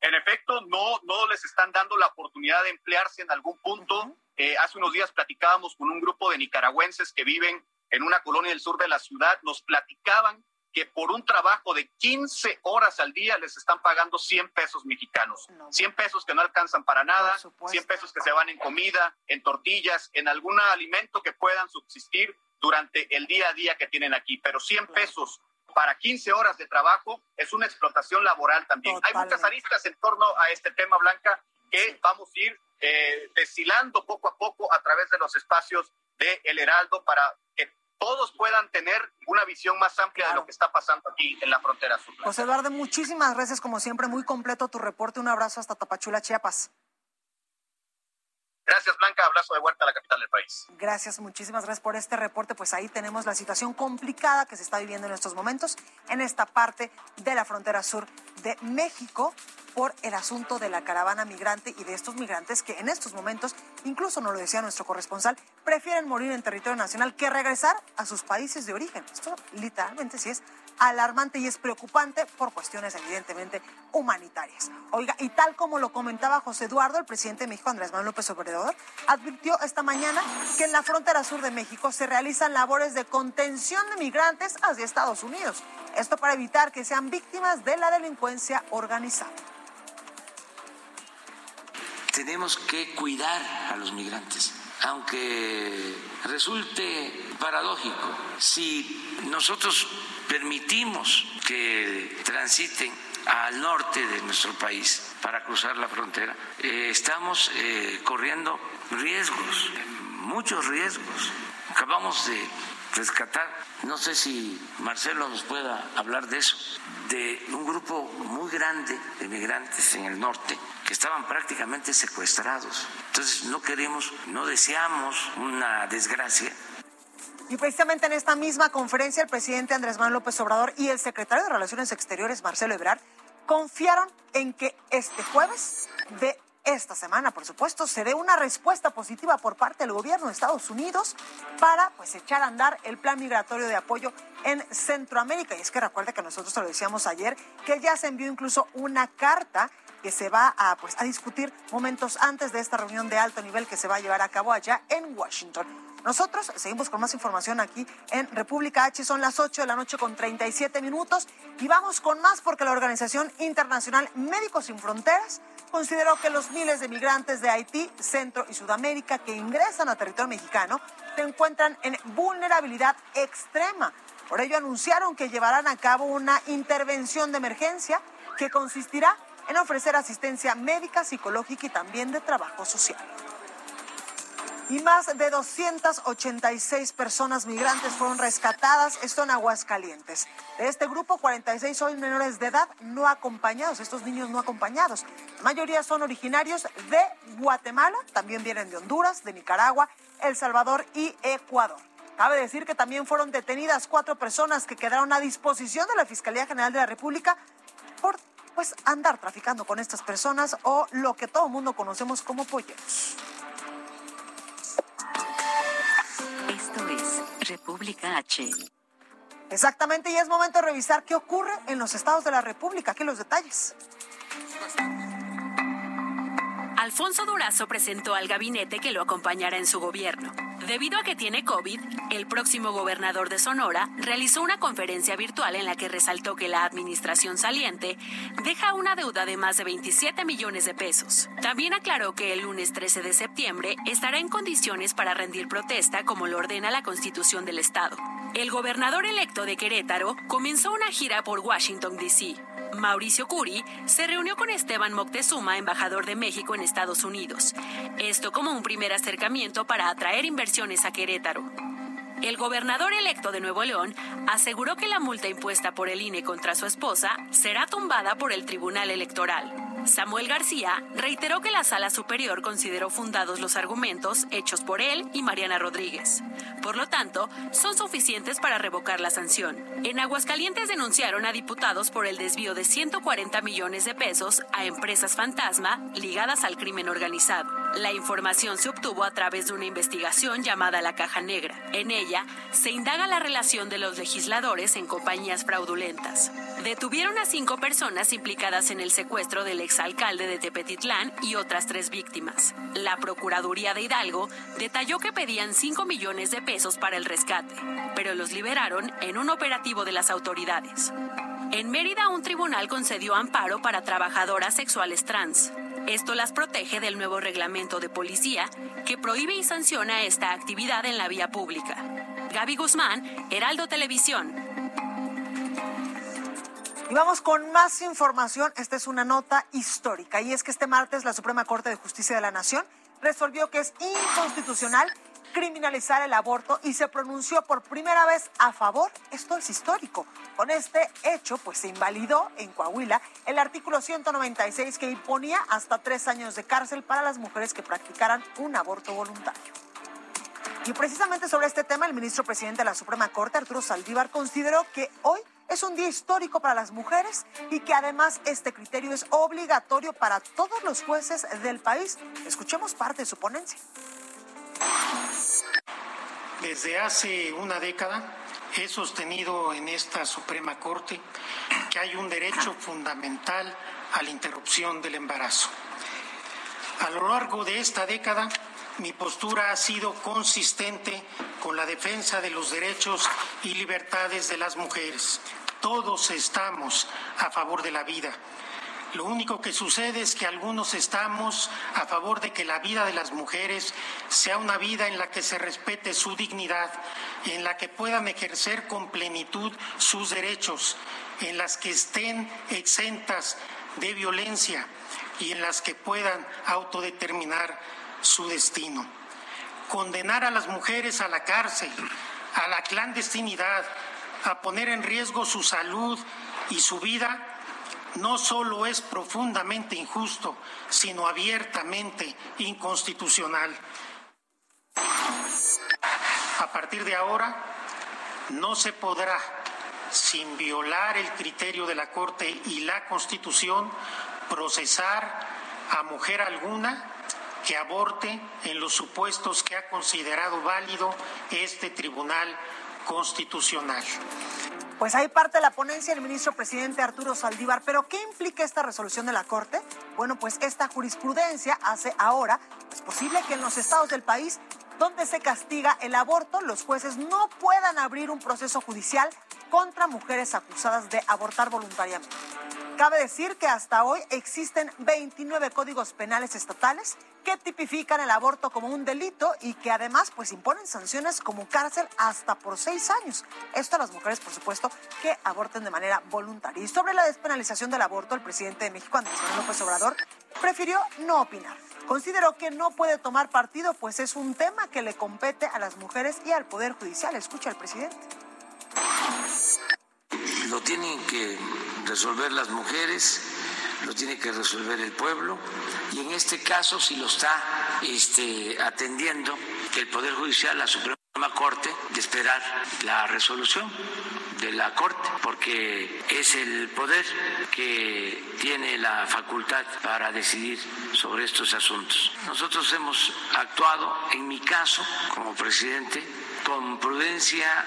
En efecto, no, no les están dando la oportunidad de emplearse en algún punto. Eh, hace unos días platicábamos con un grupo de nicaragüenses que viven en una colonia del sur de la ciudad. Nos platicaban que por un trabajo de 15 horas al día les están pagando 100 pesos mexicanos. 100 pesos que no alcanzan para nada, 100 pesos que se van en comida, en tortillas, en algún alimento que puedan subsistir durante el día a día que tienen aquí, pero 100 pesos para 15 horas de trabajo es una explotación laboral también. Hay muchas aristas en torno a este tema, Blanca, que vamos a ir eh, deshilando poco a poco a través de los espacios de El Heraldo para que todos puedan tener una visión más amplia de lo que está pasando aquí en la frontera sur.
José Eduardo, muchísimas gracias, como siempre, muy completo tu reporte. Un abrazo hasta Tapachula, Chiapas.
Gracias, Blanca. Abrazo de vuelta a la capital del país.
Gracias, muchísimas gracias por este reporte. Pues ahí tenemos la situación complicada que se está viviendo en estos momentos en esta parte de la frontera sur de México por el asunto de la caravana migrante y de estos migrantes que en estos momentos, incluso nos lo decía nuestro corresponsal, prefieren morir en territorio nacional que regresar a sus países de origen. Esto literalmente sí es alarmante y es preocupante por cuestiones evidentemente humanitarias. Oiga, y tal como lo comentaba José Eduardo, el presidente de México, Andrés Manuel López Obrador, advirtió esta mañana que en la frontera sur de México se realizan labores de contención de migrantes hacia Estados Unidos. Esto para evitar que sean víctimas de la delincuencia organizada.
Tenemos que cuidar a los migrantes aunque resulte paradójico, si nosotros permitimos que transiten al norte de nuestro país para cruzar la frontera, eh, estamos eh, corriendo riesgos, muchos riesgos. Acabamos de rescatar, no sé si Marcelo nos pueda hablar de eso, de un grupo muy grande de migrantes en el norte que estaban prácticamente secuestrados. Entonces no queremos, no deseamos una desgracia
y precisamente en esta misma conferencia, el presidente Andrés Manuel López Obrador y el secretario de Relaciones Exteriores, Marcelo Ebrard, confiaron en que este jueves de esta semana, por supuesto, se dé una respuesta positiva por parte del gobierno de Estados Unidos para pues echar a andar el plan migratorio de apoyo en Centroamérica. Y es que recuerde que nosotros lo decíamos ayer, que ya se envió incluso una carta que se va a, pues, a discutir momentos antes de esta reunión de alto nivel que se va a llevar a cabo allá en Washington. Nosotros seguimos con más información aquí en República H. Son las 8 de la noche con 37 minutos y vamos con más porque la Organización Internacional Médicos Sin Fronteras consideró que los miles de migrantes de Haití, Centro y Sudamérica que ingresan a territorio mexicano se encuentran en vulnerabilidad extrema. Por ello anunciaron que llevarán a cabo una intervención de emergencia que consistirá en ofrecer asistencia médica, psicológica y también de trabajo social. y más de 286 personas migrantes fueron rescatadas, esto en Aguascalientes. De este grupo, 46 son menores de edad no acompañados, estos niños no acompañados. La mayoría son originarios de Guatemala, también vienen de Honduras, de Nicaragua, El Salvador y Ecuador. Cabe decir que también fueron detenidas cuatro personas que quedaron a disposición de la Fiscalía General de la República por pues andar traficando con estas personas o lo que todo el mundo conocemos como polleros.
Esto es República H.
Exactamente, y es momento de revisar qué ocurre en los estados de la República. Aquí los detalles.
Alfonso Durazo presentó al gabinete que lo acompañará en su gobierno. Debido a que tiene COVID, el próximo gobernador de Sonora realizó una conferencia virtual en la que resaltó que la administración saliente deja una deuda de más de 27 millones de pesos. También aclaró que el lunes 13 de septiembre estará en condiciones para rendir protesta como lo ordena la Constitución del Estado. El gobernador electo de Querétaro comenzó una gira por Washington, D.C. Mauricio Curi se reunió con Esteban Moctezuma, embajador de México en Estados Unidos. Esto como un primer acercamiento para atraer inversiones a Querétaro. El gobernador electo de Nuevo León aseguró que la multa impuesta por el INE contra su esposa será tumbada por el Tribunal Electoral. Samuel García reiteró que la Sala Superior consideró fundados los argumentos hechos por él y Mariana Rodríguez. Por lo tanto, son suficientes para revocar la sanción. En Aguascalientes denunciaron a diputados por el desvío de 140 millones de pesos a empresas fantasma ligadas al crimen organizado. La información se obtuvo a través de una investigación llamada La Caja Negra. En ella se indaga la relación de los legisladores en compañías fraudulentas. Detuvieron a cinco personas implicadas en el secuestro del exalcalde de Tepetitlán y otras tres víctimas. La Procuraduría de Hidalgo detalló que pedían 5 millones de pesos para el rescate, pero los liberaron en un operativo de las autoridades. En Mérida, un tribunal concedió amparo para trabajadoras sexuales trans. Esto las protege del nuevo reglamento de policía que prohíbe y sanciona esta actividad en la vía pública. Gaby Guzmán, Heraldo Televisión.
Y vamos con más información. Esta es una nota histórica y es que este martes la Suprema Corte de Justicia de la Nación resolvió que es inconstitucional criminalizar el aborto y se pronunció por primera vez a favor. Esto es histórico. Con este hecho, pues se invalidó en Coahuila el artículo 196 que imponía hasta tres años de cárcel para las mujeres que practicaran un aborto voluntario. Y precisamente sobre este tema, el ministro presidente de la Suprema Corte, Arturo Saldívar, consideró que hoy es un día histórico para las mujeres y que además este criterio es obligatorio para todos los jueces del país. Escuchemos parte de su ponencia.
Desde hace una década he sostenido en esta Suprema Corte que hay un derecho fundamental a la interrupción del embarazo. A lo largo de esta década, mi postura ha sido consistente con la defensa de los derechos y libertades de las mujeres. Todos estamos a favor de la vida. Lo único que sucede es que algunos estamos a favor de que la vida de las mujeres sea una vida en la que se respete su dignidad, en la que puedan ejercer con plenitud sus derechos, en las que estén exentas de violencia y en las que puedan autodeterminar su destino. Condenar a las mujeres a la cárcel, a la clandestinidad, a poner en riesgo su salud y su vida no solo es profundamente injusto, sino abiertamente inconstitucional. A partir de ahora, no se podrá, sin violar el criterio de la Corte y la Constitución, procesar a mujer alguna que aborte en los supuestos que ha considerado válido este Tribunal Constitucional.
Pues ahí parte la ponencia del ministro presidente Arturo Saldívar. Pero ¿qué implica esta resolución de la Corte? Bueno, pues esta jurisprudencia hace ahora es posible que en los estados del país donde se castiga el aborto, los jueces no puedan abrir un proceso judicial contra mujeres acusadas de abortar voluntariamente. Cabe decir que hasta hoy existen 29 códigos penales estatales que tipifican el aborto como un delito y que además pues imponen sanciones como cárcel hasta por seis años. Esto a las mujeres, por supuesto, que aborten de manera voluntaria. Y sobre la despenalización del aborto, el presidente de México, Andrés Manuel López Obrador, prefirió no opinar. consideró que no puede tomar partido, pues es un tema que le compete a las mujeres y al Poder Judicial. Escucha al presidente.
Lo tienen que resolver las mujeres, lo tiene que resolver el pueblo y en este caso si lo está este, atendiendo el Poder Judicial, la Suprema Corte, de esperar la resolución de la Corte, porque es el poder que tiene la facultad para decidir sobre estos asuntos. Nosotros hemos actuado, en mi caso, como presidente, con prudencia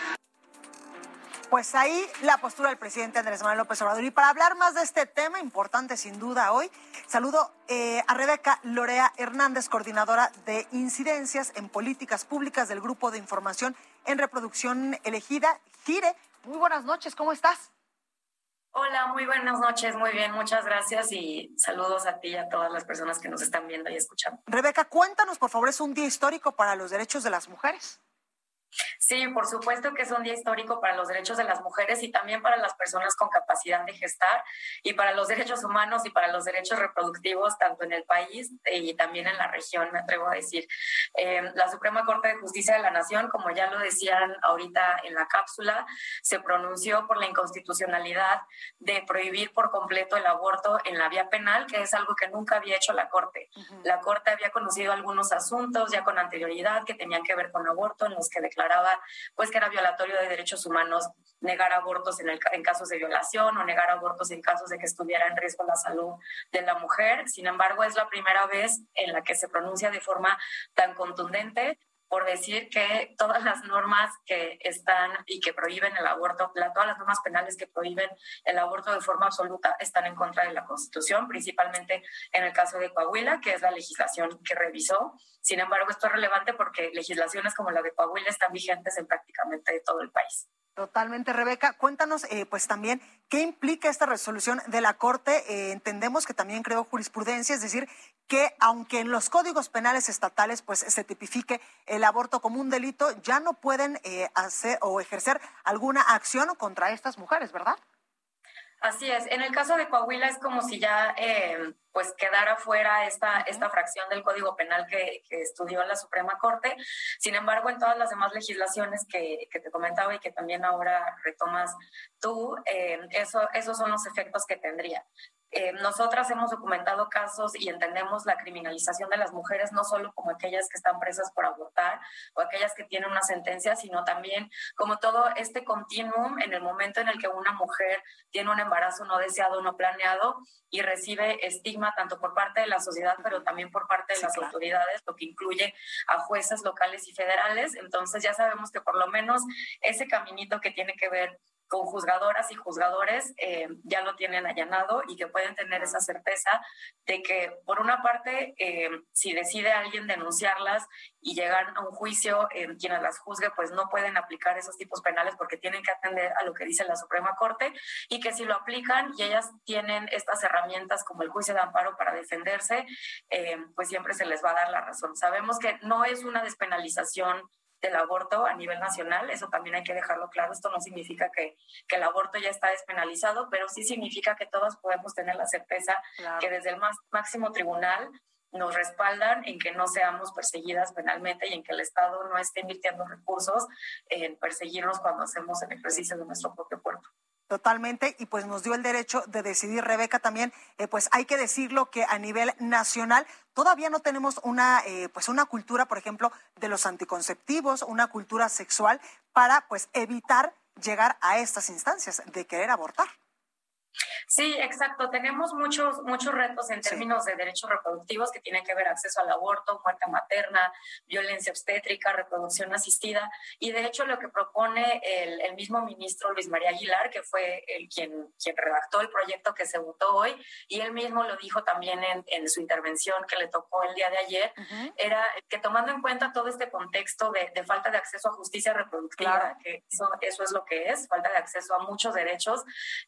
pues ahí la postura del presidente Andrés Manuel López Obrador. Y para hablar más de este tema, importante sin duda hoy, saludo eh, a Rebeca Lorea Hernández, coordinadora de incidencias en políticas públicas del Grupo de Información en Reproducción Elegida, GIRE. Muy buenas noches, ¿cómo estás?
Hola, muy buenas noches, muy bien, muchas gracias y saludos a ti y a todas las personas que nos están viendo y escuchando.
Rebeca, cuéntanos, por favor, es un día histórico para los derechos de las mujeres.
Sí, por supuesto que es un día histórico para los derechos de las mujeres y también para las personas con capacidad de gestar y para los derechos humanos y para los derechos reproductivos, tanto en el país y también en la región, me atrevo a decir. Eh, la Suprema Corte de Justicia de la Nación, como ya lo decían ahorita en la cápsula, se pronunció por la inconstitucionalidad de prohibir por completo el aborto en la vía penal, que es algo que nunca había hecho la Corte. La Corte había conocido algunos asuntos ya con anterioridad que tenían que ver con aborto, en los que pues que era violatorio de derechos humanos negar abortos en, el, en casos de violación o negar abortos en casos de que estuviera en riesgo la salud de la mujer. Sin embargo, es la primera vez en la que se pronuncia de forma tan contundente por decir que todas las normas que están y que prohíben el aborto, todas las normas penales que prohíben el aborto de forma absoluta están en contra de la Constitución, principalmente en el caso de Coahuila, que es la legislación que revisó. Sin embargo, esto es relevante porque legislaciones como la de Coahuila están vigentes en prácticamente todo el país.
Totalmente, Rebeca. Cuéntanos, eh, pues también, ¿qué implica esta resolución de la Corte? Eh, entendemos que también creó jurisprudencia, es decir, que aunque en los códigos penales estatales pues se tipifique el aborto como un delito, ya no pueden eh, hacer o ejercer alguna acción contra estas mujeres, ¿verdad?
Así es. En el caso de Coahuila es como si ya pues quedara fuera esta, esta fracción del Código Penal que, estudió la Suprema Corte. Sin embargo, en todas las demás legislaciones que, te comentaba y que también ahora retomas tú, eh, eso, esos son los efectos que tendría. Eh, nosotras hemos documentado casos y entendemos la criminalización de las mujeres no solo como aquellas que están presas por abortar o aquellas que tienen una sentencia, sino también como todo este continuum en el momento en el que una mujer tiene un embarazo no deseado, no planeado y recibe estigma tanto por parte de la sociedad, pero también por parte de las autoridades, lo que incluye a jueces locales y federales. Entonces ya sabemos que por lo menos ese caminito que tiene que ver con juzgadoras y juzgadores eh, ya lo tienen allanado y que pueden tener esa certeza de que, por una parte, eh, si decide alguien denunciarlas y llegar a un juicio, eh, quienes las juzgue, pues no pueden aplicar esos tipos penales porque tienen que atender a lo que dice la Suprema Corte y que si lo aplican y ellas tienen estas herramientas como el juicio de amparo para defenderse, pues siempre se les va a dar la razón. Sabemos que no es una despenalización del aborto a nivel nacional, eso también hay que dejarlo claro, esto no significa que, que el aborto ya está despenalizado, pero sí significa que todos podemos tener la certeza que desde el más, máximo tribunal nos respaldan en que no seamos perseguidas penalmente y en que el Estado no esté invirtiendo recursos en perseguirnos cuando hacemos el ejercicio de nuestro propio cuerpo.
Totalmente, y pues nos dio el derecho de decidir, Rebeca, también, eh, pues hay que decirlo que a nivel nacional todavía no tenemos una, eh, pues una cultura, por ejemplo, de los anticonceptivos, una cultura sexual para pues evitar llegar a estas instancias de querer abortar.
Sí, exacto. Tenemos muchos, muchos retos en términos de derechos reproductivos que tienen que ver acceso al aborto, muerte materna, violencia obstétrica, reproducción asistida. Y de hecho lo que propone el, el mismo ministro Luis María Aguilar, que fue el quien, quien redactó el proyecto que se votó hoy, y él mismo lo dijo también en, en su intervención que le tocó el día de ayer, era que tomando en cuenta todo este contexto de, de falta de acceso a justicia reproductiva, que eso, eso, es lo que es, falta de acceso a muchos derechos,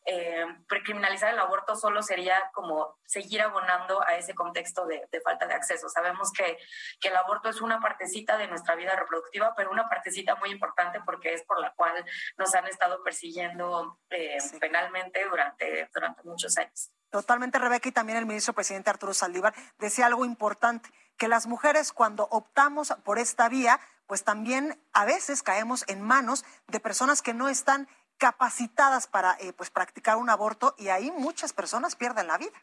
eh, criminalizar el aborto solo sería como seguir abonando a ese contexto de, falta de acceso. Sabemos que, que, el aborto es una partecita de nuestra vida reproductiva, pero una partecita muy importante porque es por la cual nos han estado persiguiendo eh, penalmente durante, durante muchos años.
Totalmente, Rebeca, y también el ministro presidente Arturo Saldívar decía algo importante, que las mujeres cuando optamos por esta vía, pues también a veces caemos en manos de personas que no están capacitadas para eh, pues practicar un aborto y ahí muchas personas pierden la vida.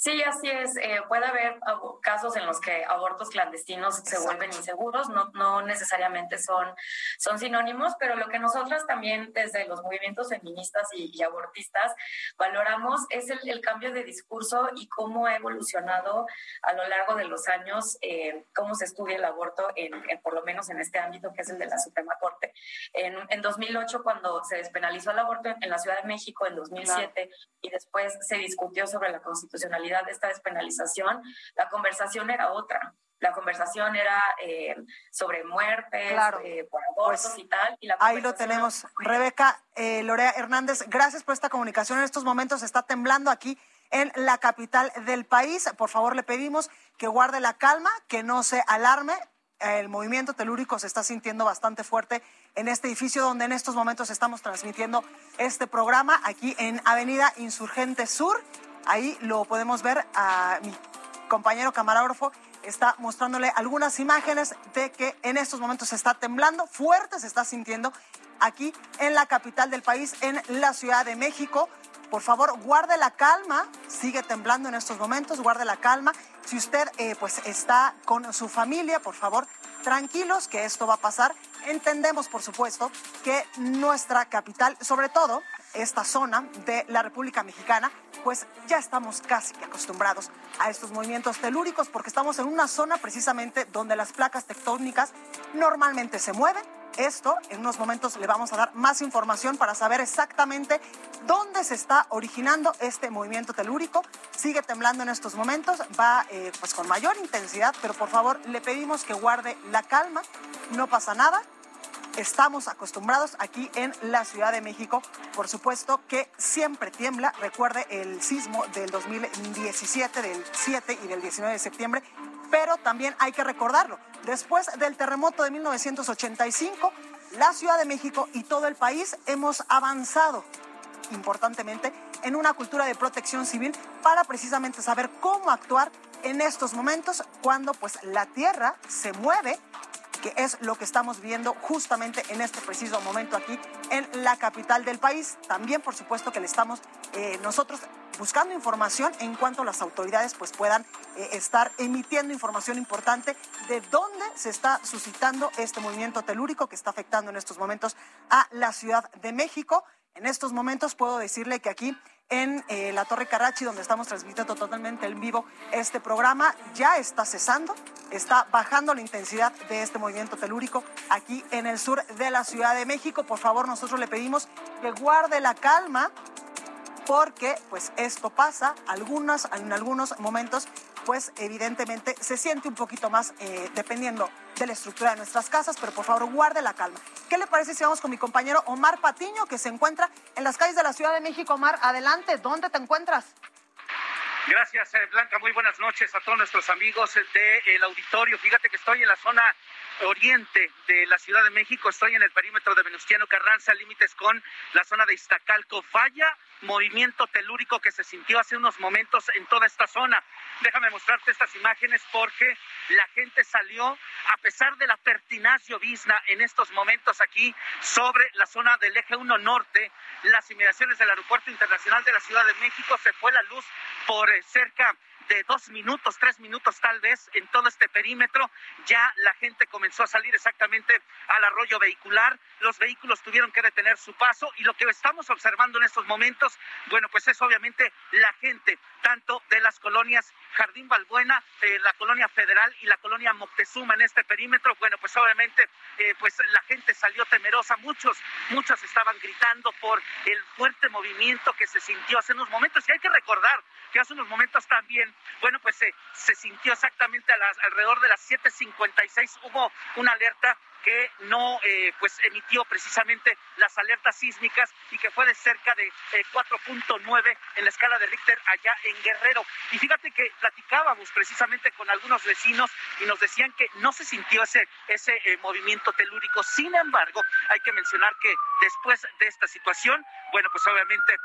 Sí, así es. Eh, puede haber casos en los que abortos clandestinos se vuelven inseguros, no, no necesariamente son, son sinónimos, pero lo que nosotras también desde los movimientos feministas y, abortistas valoramos es el, cambio de discurso y cómo ha evolucionado a lo largo de los años, eh, cómo se estudia el aborto, en, por lo menos en este ámbito que es el de la Suprema Corte. En, en 2008, cuando se despenalizó el aborto en, la Ciudad de México, en 2007, y después se discutió sobre la constitucionalidad de esta despenalización, la conversación era otra. La conversación era eh, sobre muertes, eh, por abortos pues, y tal. Y la
ahí lo tenemos. Rebeca eh, Lorea Hernández, gracias por esta comunicación. En estos momentos está temblando aquí en la capital del país. Por favor, le pedimos que guarde la calma, que no se alarme. El movimiento telúrico se está sintiendo bastante fuerte en este edificio donde en estos momentos estamos transmitiendo este programa aquí en Avenida Insurgente Sur. Ahí lo podemos ver mi compañero camarógrafo está mostrándole algunas imágenes de que en estos momentos se está temblando, fuerte se está sintiendo aquí en la capital del país, en la Ciudad de México. Por favor, guarde la calma, sigue temblando en estos momentos, guarde la calma. Si usted eh, pues está con su familia, por favor, tranquilos que esto va a pasar. Entendemos, por supuesto, que nuestra capital, sobre todo esta zona de la República Mexicana, pues ya estamos casi acostumbrados a estos movimientos telúricos porque estamos en una zona precisamente donde las placas tectónicas normalmente se mueven. Esto, en unos momentos le vamos a dar más información para saber exactamente dónde se está originando este movimiento telúrico. Sigue temblando en estos momentos, va eh, pues con mayor intensidad, pero por favor le pedimos que guarde la calma, no pasa nada, estamos acostumbrados aquí en la Ciudad de México. Por supuesto que siempre tiembla. Recuerde el sismo del 2017, del 7 y del 19 de septiembre. Pero también hay que recordarlo. Después del terremoto de 1985, la Ciudad de México y todo el país hemos avanzado importantemente en una cultura de protección civil para precisamente saber cómo actuar en estos momentos cuando pues la tierra se mueve que es lo que estamos viendo justamente en este preciso momento aquí en la capital del país. También, por supuesto, que le estamos eh, nosotros buscando información en cuanto las autoridades pues puedan eh, estar emitiendo información importante de dónde se está suscitando este movimiento telúrico que está afectando en estos momentos a la Ciudad de México. En estos momentos puedo decirle que aquí en eh, la Torre Carachi, donde estamos transmitiendo totalmente en vivo este programa, ya está cesando, está bajando la intensidad de este movimiento telúrico aquí en el sur de la Ciudad de México. Por favor, nosotros le pedimos que guarde la calma porque pues esto pasa algunos, en algunos momentos pues evidentemente se siente un poquito más eh, dependiendo de la estructura de nuestras casas, pero por favor guarde la calma. ¿Qué le parece si vamos con mi compañero Omar Patiño, que se encuentra en las calles de la Ciudad de México? Omar, adelante, ¿dónde te encuentras?
Gracias, eh, Blanca. Muy buenas noches a todos nuestros amigos del auditorio. Fíjate que estoy en la zona oriente de la Ciudad de México. Estoy en el perímetro de Venustiano Carranza, límites con la zona de Iztacalco. Falla movimiento telúrico que se sintió hace unos momentos en toda esta zona. Déjame mostrarte estas imágenes porque la gente salió, a pesar de la pertinaz llovizna en estos momentos aquí sobre la zona del eje 1 norte, las inmediaciones del Aeropuerto Internacional de la Ciudad de México, se fue la luz por eh, cerca de dos minutos, tres minutos tal vez en todo este perímetro. Ya la gente comenzó a salir exactamente al arroyo vehicular. Los vehículos tuvieron que detener su paso y lo que estamos observando en estos momentos, bueno, pues es obviamente la gente, tanto de las colonias Jardín Balbuena, eh, la colonia Federal y la colonia Moctezuma en este perímetro. Bueno, pues obviamente, eh, pues la gente salió temerosa. Muchos, muchos estaban gritando por el fuerte movimiento que se sintió hace unos momentos. Y hay que recordar que hace unos momentos también bueno, pues se, se sintió exactamente a las, alrededor de las 7.56, hubo una alerta que no eh, pues emitió precisamente las alertas sísmicas y que fue de cerca de 4.9 eh, en la escala de Richter allá en Guerrero. Y fíjate que platicábamos precisamente con algunos vecinos y nos decían que no se sintió ese, ese eh, movimiento telúrico. Sin embargo, hay que mencionar que después de esta situación, bueno, pues obviamente,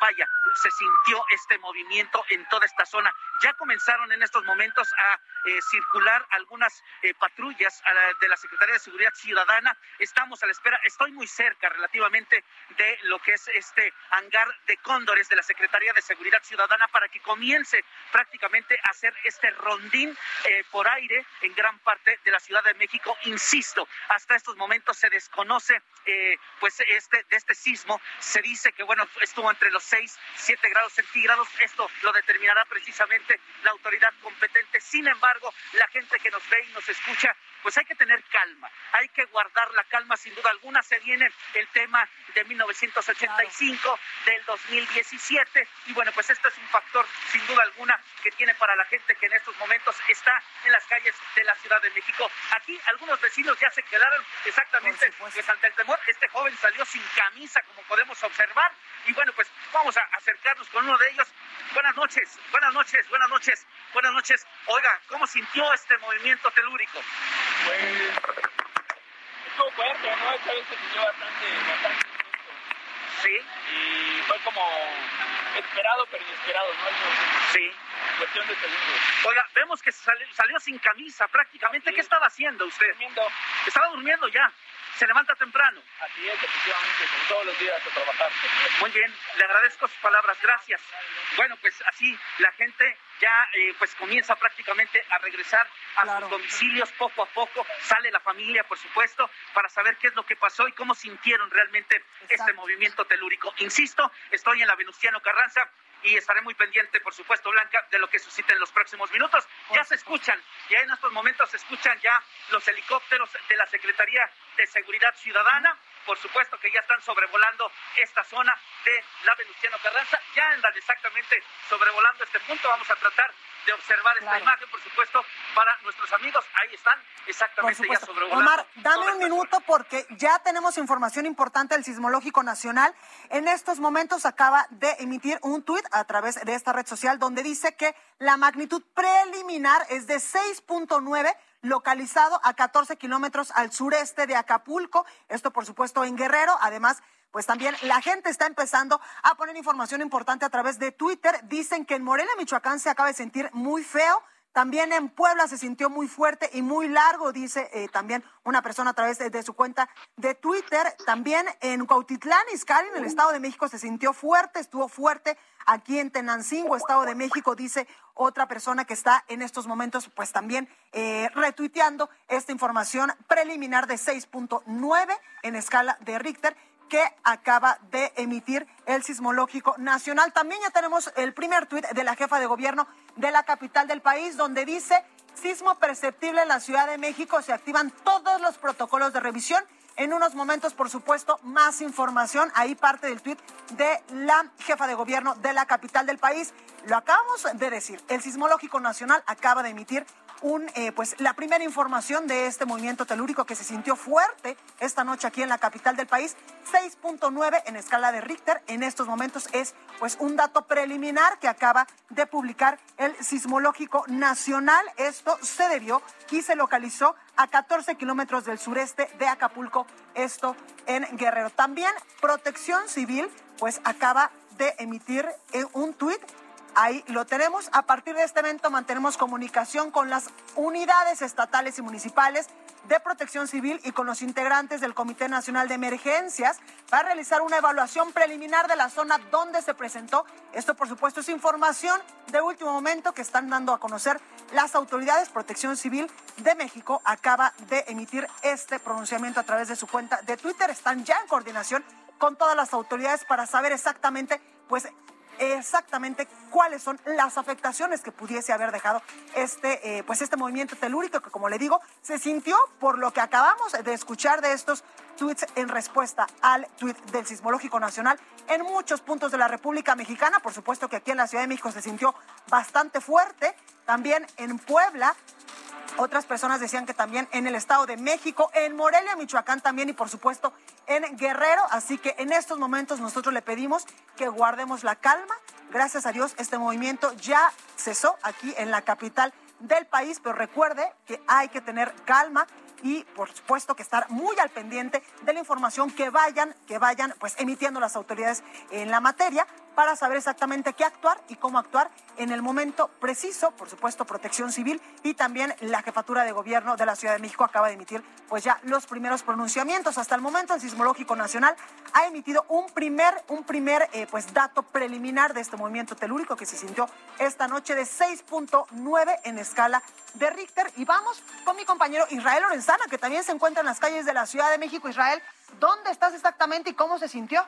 vaya, se sintió este movimiento en toda esta zona. Ya comenzaron en estos momentos a circular algunas patrullas de la Secretaría de Seguridad Ciudadana. Estamos a la espera, estoy muy cerca relativamente de lo que es este hangar de cóndores de la Secretaría de Seguridad Ciudadana para que comience prácticamente a hacer este rondín eh, por aire en gran parte de la Ciudad de México. Insisto, hasta estos momentos se desconoce eh, pues este de este sismo. Se dice que bueno estuvo entre los 6, 7 grados centígrados. Esto lo determinará precisamente la autoridad competente. Sin embargo, la gente que nos ve y nos escucha pues hay que tener calma, hay que guardar la calma sin duda alguna. Se viene el tema de 1985, del 2017 y bueno, pues este es un factor sin duda alguna que tiene para la gente que en estos momentos está en las calles de la Ciudad de México. Aquí algunos vecinos ya se quedaron exactamente pues ante el temor. Este joven salió sin camisa, como podemos observar. Y bueno, pues vamos a acercarnos con uno de ellos. Buenas noches, buenas noches, buenas noches, buenas noches. Oiga, ¿cómo sintió este movimiento telúrico?
Pues estuvo fuerte, ¿no? Esta vez se sintió bastante, bastante
Sí.
Y fue como esperado, pero inesperado, ¿no?
Sí.
Cuestión de segundos.
Oiga, vemos que salió, salió sin camisa prácticamente. ¿Qué estaba haciendo usted?
Durmiendo.
Estaba durmiendo ya se levanta temprano.
Así es, efectivamente, como todos los días a trabajar.
Muy bien, le agradezco sus palabras, gracias. Bueno, pues así la gente ya eh, pues comienza prácticamente a regresar a sus domicilios poco a poco, sale la familia, por supuesto, para saber qué es lo que pasó y cómo sintieron realmente este movimiento telúrico. Insisto, estoy en la Venustiano Carranza, y estaré muy pendiente, por supuesto, Blanca, de lo que suscite en los próximos minutos. Ya se escuchan, ya en estos momentos se escuchan ya los helicópteros de la Secretaría de Seguridad Ciudadana. Por supuesto que ya están sobrevolando esta zona de la Venustiano Carranza, ya andan exactamente sobrevolando este punto. Vamos a tratar de observar esta imagen, por supuesto, para nuestros amigos. Ahí están, exactamente ya sobrevolando.
Omar, dame un minuto porque ya tenemos información importante del Sismológico Nacional. En estos momentos acaba de emitir un tuit a través de esta red social donde dice que la magnitud preliminar es de 6.9 localizado a 14 kilómetros al sureste de Acapulco. Esto, por supuesto, en Guerrero. Además, pues también la gente está empezando a poner información importante a través de Twitter. Dicen que en Morelia, Michoacán, se acaba de sentir muy feo. También en Puebla se sintió muy fuerte y muy largo, dice eh, también una persona a través de, su cuenta de Twitter. También en Cuautitlán, Izcalli, en el Estado de México, se sintió fuerte, estuvo fuerte. Aquí en Tenancingo, Estado de México, dice otra persona que está en estos momentos, pues también eh, retuiteando esta información preliminar de 6.9 en escala de Richter que acaba de emitir el Sismológico Nacional. También ya tenemos el primer tuit de la jefa de gobierno de la capital del país, donde dice, sismo perceptible en la Ciudad de México, se activan todos los protocolos de revisión. En unos momentos, por supuesto, más información. Ahí parte del tuit de la jefa de gobierno de la capital del país. Lo acabamos de decir. El Sismológico Nacional acaba de emitir eh, pues, la primera información de este movimiento telúrico que se sintió fuerte esta noche aquí en la capital del país, 6.9 en escala de Richter. En estos momentos es pues un dato preliminar que acaba de publicar el Sismológico Nacional. Esto se debió y se localizó a 14 kilómetros del sureste de Acapulco, esto en Guerrero. También Protección Civil pues acaba de emitir eh, un tuit Ahí lo tenemos. A partir de este evento mantenemos comunicación con las unidades estatales y municipales de protección civil y con los integrantes del Comité Nacional de Emergencias para realizar una evaluación preliminar de la zona donde se presentó. Esto, por supuesto, es información de último momento que están dando a conocer las autoridades. Protección Civil de México acaba de emitir este pronunciamiento a través de su cuenta de Twitter. Están ya en coordinación con todas las autoridades para saber exactamente, pues, exactamente cuáles son las afectaciones que pudiese haber dejado este, eh, pues este movimiento telúrico que, como le digo, se sintió por lo que acabamos de escuchar de estos tweets en respuesta al tweet del Sismológico Nacional en muchos puntos de la República Mexicana. Por supuesto que aquí en la Ciudad de México se sintió bastante fuerte. También en Puebla Otras personas decían que también en el Estado de México, en Morelia, Michoacán también y por supuesto en Guerrero. Así que en estos momentos nosotros le pedimos que guardemos la calma. Gracias a Dios este movimiento ya cesó aquí en la capital del país, pero recuerde que hay que tener calma y por supuesto que estar muy al pendiente de la información que vayan, que vayan pues emitiendo las autoridades en la materia para saber exactamente qué actuar y cómo actuar en el momento preciso. Por supuesto, Protección Civil y también la Jefatura de Gobierno de la Ciudad de México acaba de emitir pues ya los primeros pronunciamientos. Hasta el momento el Sismológico Nacional ha emitido un primer, un primer eh, pues dato preliminar de este movimiento telúrico que se sintió esta noche de 6.9 en escala de Richter. Y vamos con mi compañero Israel Lorenzana, que también se encuentra en las calles de la Ciudad de México. Israel, ¿dónde estás exactamente y cómo se sintió?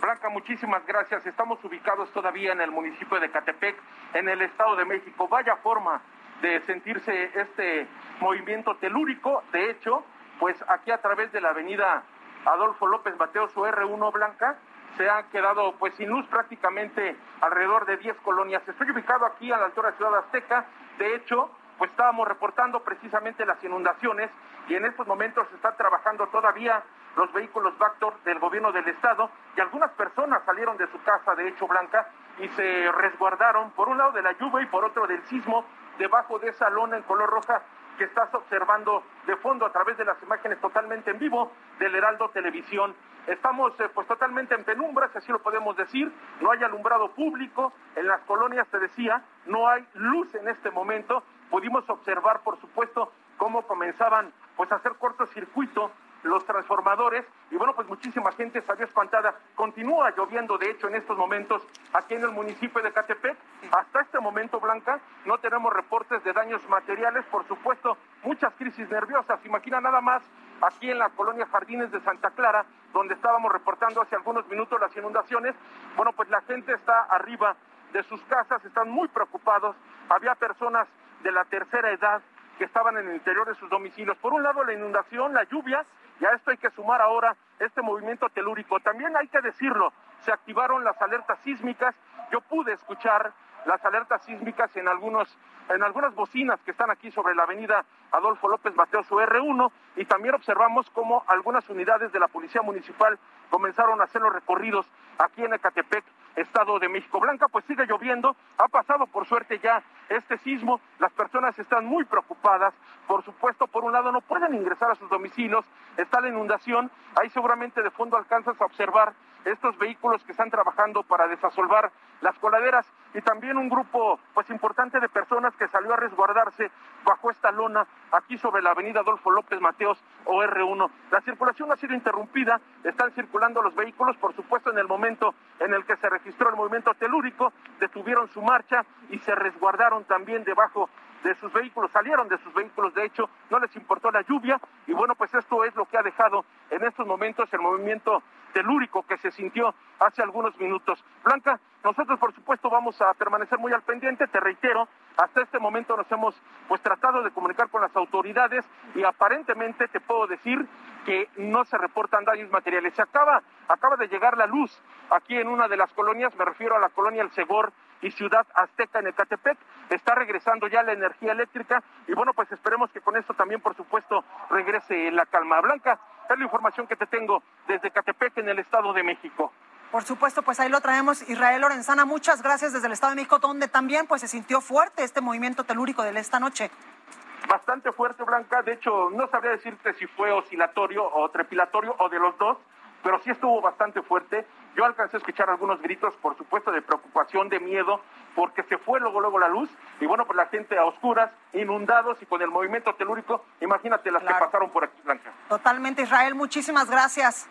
Blanca, muchísimas gracias. Estamos ubicados todavía en el municipio de Catepec, en el Estado de México. Vaya forma de sentirse este movimiento telúrico. De hecho, pues aquí a través de la avenida Adolfo López Mateos o R1 Blanca, se ha quedado pues sin luz prácticamente alrededor de 10 colonias. Estoy ubicado aquí a la altura de Ciudad Azteca. De hecho, pues estábamos reportando precisamente las inundaciones y en estos momentos se están trabajando todavía los vehículos Vactor del gobierno del estado y algunas personas salieron de su casa, de hecho Blanca, y se resguardaron por un lado de la lluvia y por otro del sismo debajo de esa lona en color roja que estás observando de fondo a través de las imágenes totalmente en vivo del Heraldo Televisión. Estamos eh, pues totalmente en penumbra, si así lo podemos decir, no hay alumbrado público, en las colonias se decía, no hay luz en este momento. Pudimos observar, por supuesto, cómo comenzaban pues a hacer cortocircuito los transformadores y bueno, pues muchísima gente salió espantada. Continúa lloviendo, de hecho, en estos momentos aquí en el municipio de Catepec. Hasta este momento, Blanca, no tenemos reportes de daños materiales, por supuesto, muchas crisis nerviosas. Imagina nada más aquí en la colonia Jardines de Santa Clara, donde estábamos reportando hace algunos minutos las inundaciones. Bueno, pues la gente está arriba de sus casas, están muy preocupados. Había personas de la tercera edad que estaban en el interior de sus domicilios. Por un lado, la inundación, las lluvias, y a esto hay que sumar ahora este movimiento telúrico. También hay que decirlo, se activaron las alertas sísmicas. Yo pude escuchar las alertas sísmicas en algunos en algunas bocinas que están aquí sobre la avenida Adolfo López Mateos R1 y también observamos cómo algunas unidades de la Policía Municipal comenzaron a hacer los recorridos aquí en Ecatepec, Estado de México. Blanca, pues sigue lloviendo, ha pasado por suerte ya este sismo, las personas están muy preocupadas, por supuesto, por un lado no pueden ingresar a sus domicilios, está la inundación, ahí seguramente de fondo alcanzas a observar estos vehículos que están trabajando para desasolvar las coladeras y también un grupo pues importante de personas que salió a resguardarse bajo esta lona aquí sobre la avenida Adolfo López Mateos o R1. La circulación ha sido interrumpida, están circulando los vehículos, por supuesto en el momento en el que se registró el movimiento telúrico, detuvieron su marcha y se resguardaron también debajo de sus vehículos, salieron de sus vehículos, de hecho, no les importó la lluvia y bueno, pues esto es lo que ha dejado en estos momentos el movimiento telúrico que se sintió hace algunos minutos. Blanca, nosotros por supuesto vamos a permanecer muy al pendiente, te reitero, hasta este momento nos hemos pues tratado de comunicar con las autoridades y aparentemente te puedo decir que no se reportan daños materiales. Se acaba, acaba de llegar la luz aquí en una de las colonias, me refiero a la colonia El Segor y Ciudad Azteca en Ecatepec. Está regresando ya la energía eléctrica y bueno, pues esperemos que con esto también, por supuesto, regrese la calma. Blanca, es la información que te tengo desde Ecatepec en el Estado de México.
Por supuesto, pues ahí lo traemos. Israel Lorenzana, muchas gracias desde el Estado de México, donde también pues se sintió fuerte este movimiento telúrico de esta noche.
Bastante fuerte, Blanca. De hecho, no sabría decirte si fue oscilatorio o trepilatorio o de los dos, pero sí estuvo bastante fuerte. Yo alcancé a escuchar algunos gritos, por supuesto, de preocupación, de miedo, porque se fue luego, luego la luz, y bueno, pues la gente a oscuras, inundados y con el movimiento telúrico, imagínate las que pasaron por aquí, Blanca.
Totalmente, Israel, muchísimas gracias.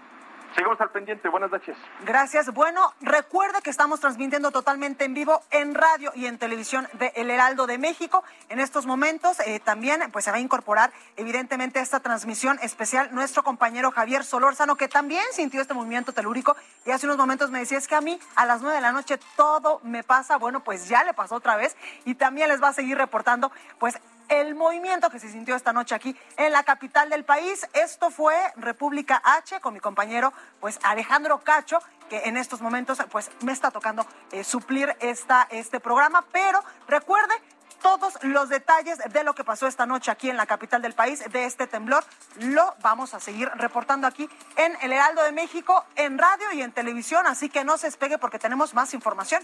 Seguimos al pendiente. Buenas noches.
Gracias. Bueno, recuerde que estamos transmitiendo totalmente en vivo en radio y en televisión de El Heraldo de México. En estos momentos eh, también pues se va a incorporar evidentemente esta transmisión especial nuestro compañero Javier Solórzano, que también sintió este movimiento telúrico y hace unos momentos me decía, es que a mí a las nueve de la noche todo me pasa. Bueno, pues ya le pasó otra vez y también les va a seguir reportando pues el movimiento que se sintió esta noche aquí en la capital del país. Esto fue República H con mi compañero pues Alejandro Cacho, que en estos momentos pues me está tocando eh, suplir esta, este programa. Pero recuerde, todos los detalles de lo que pasó esta noche aquí en la capital del país, de este temblor, lo vamos a seguir reportando aquí en el Heraldo de México, en radio y en televisión, así que no se despegue porque tenemos más información.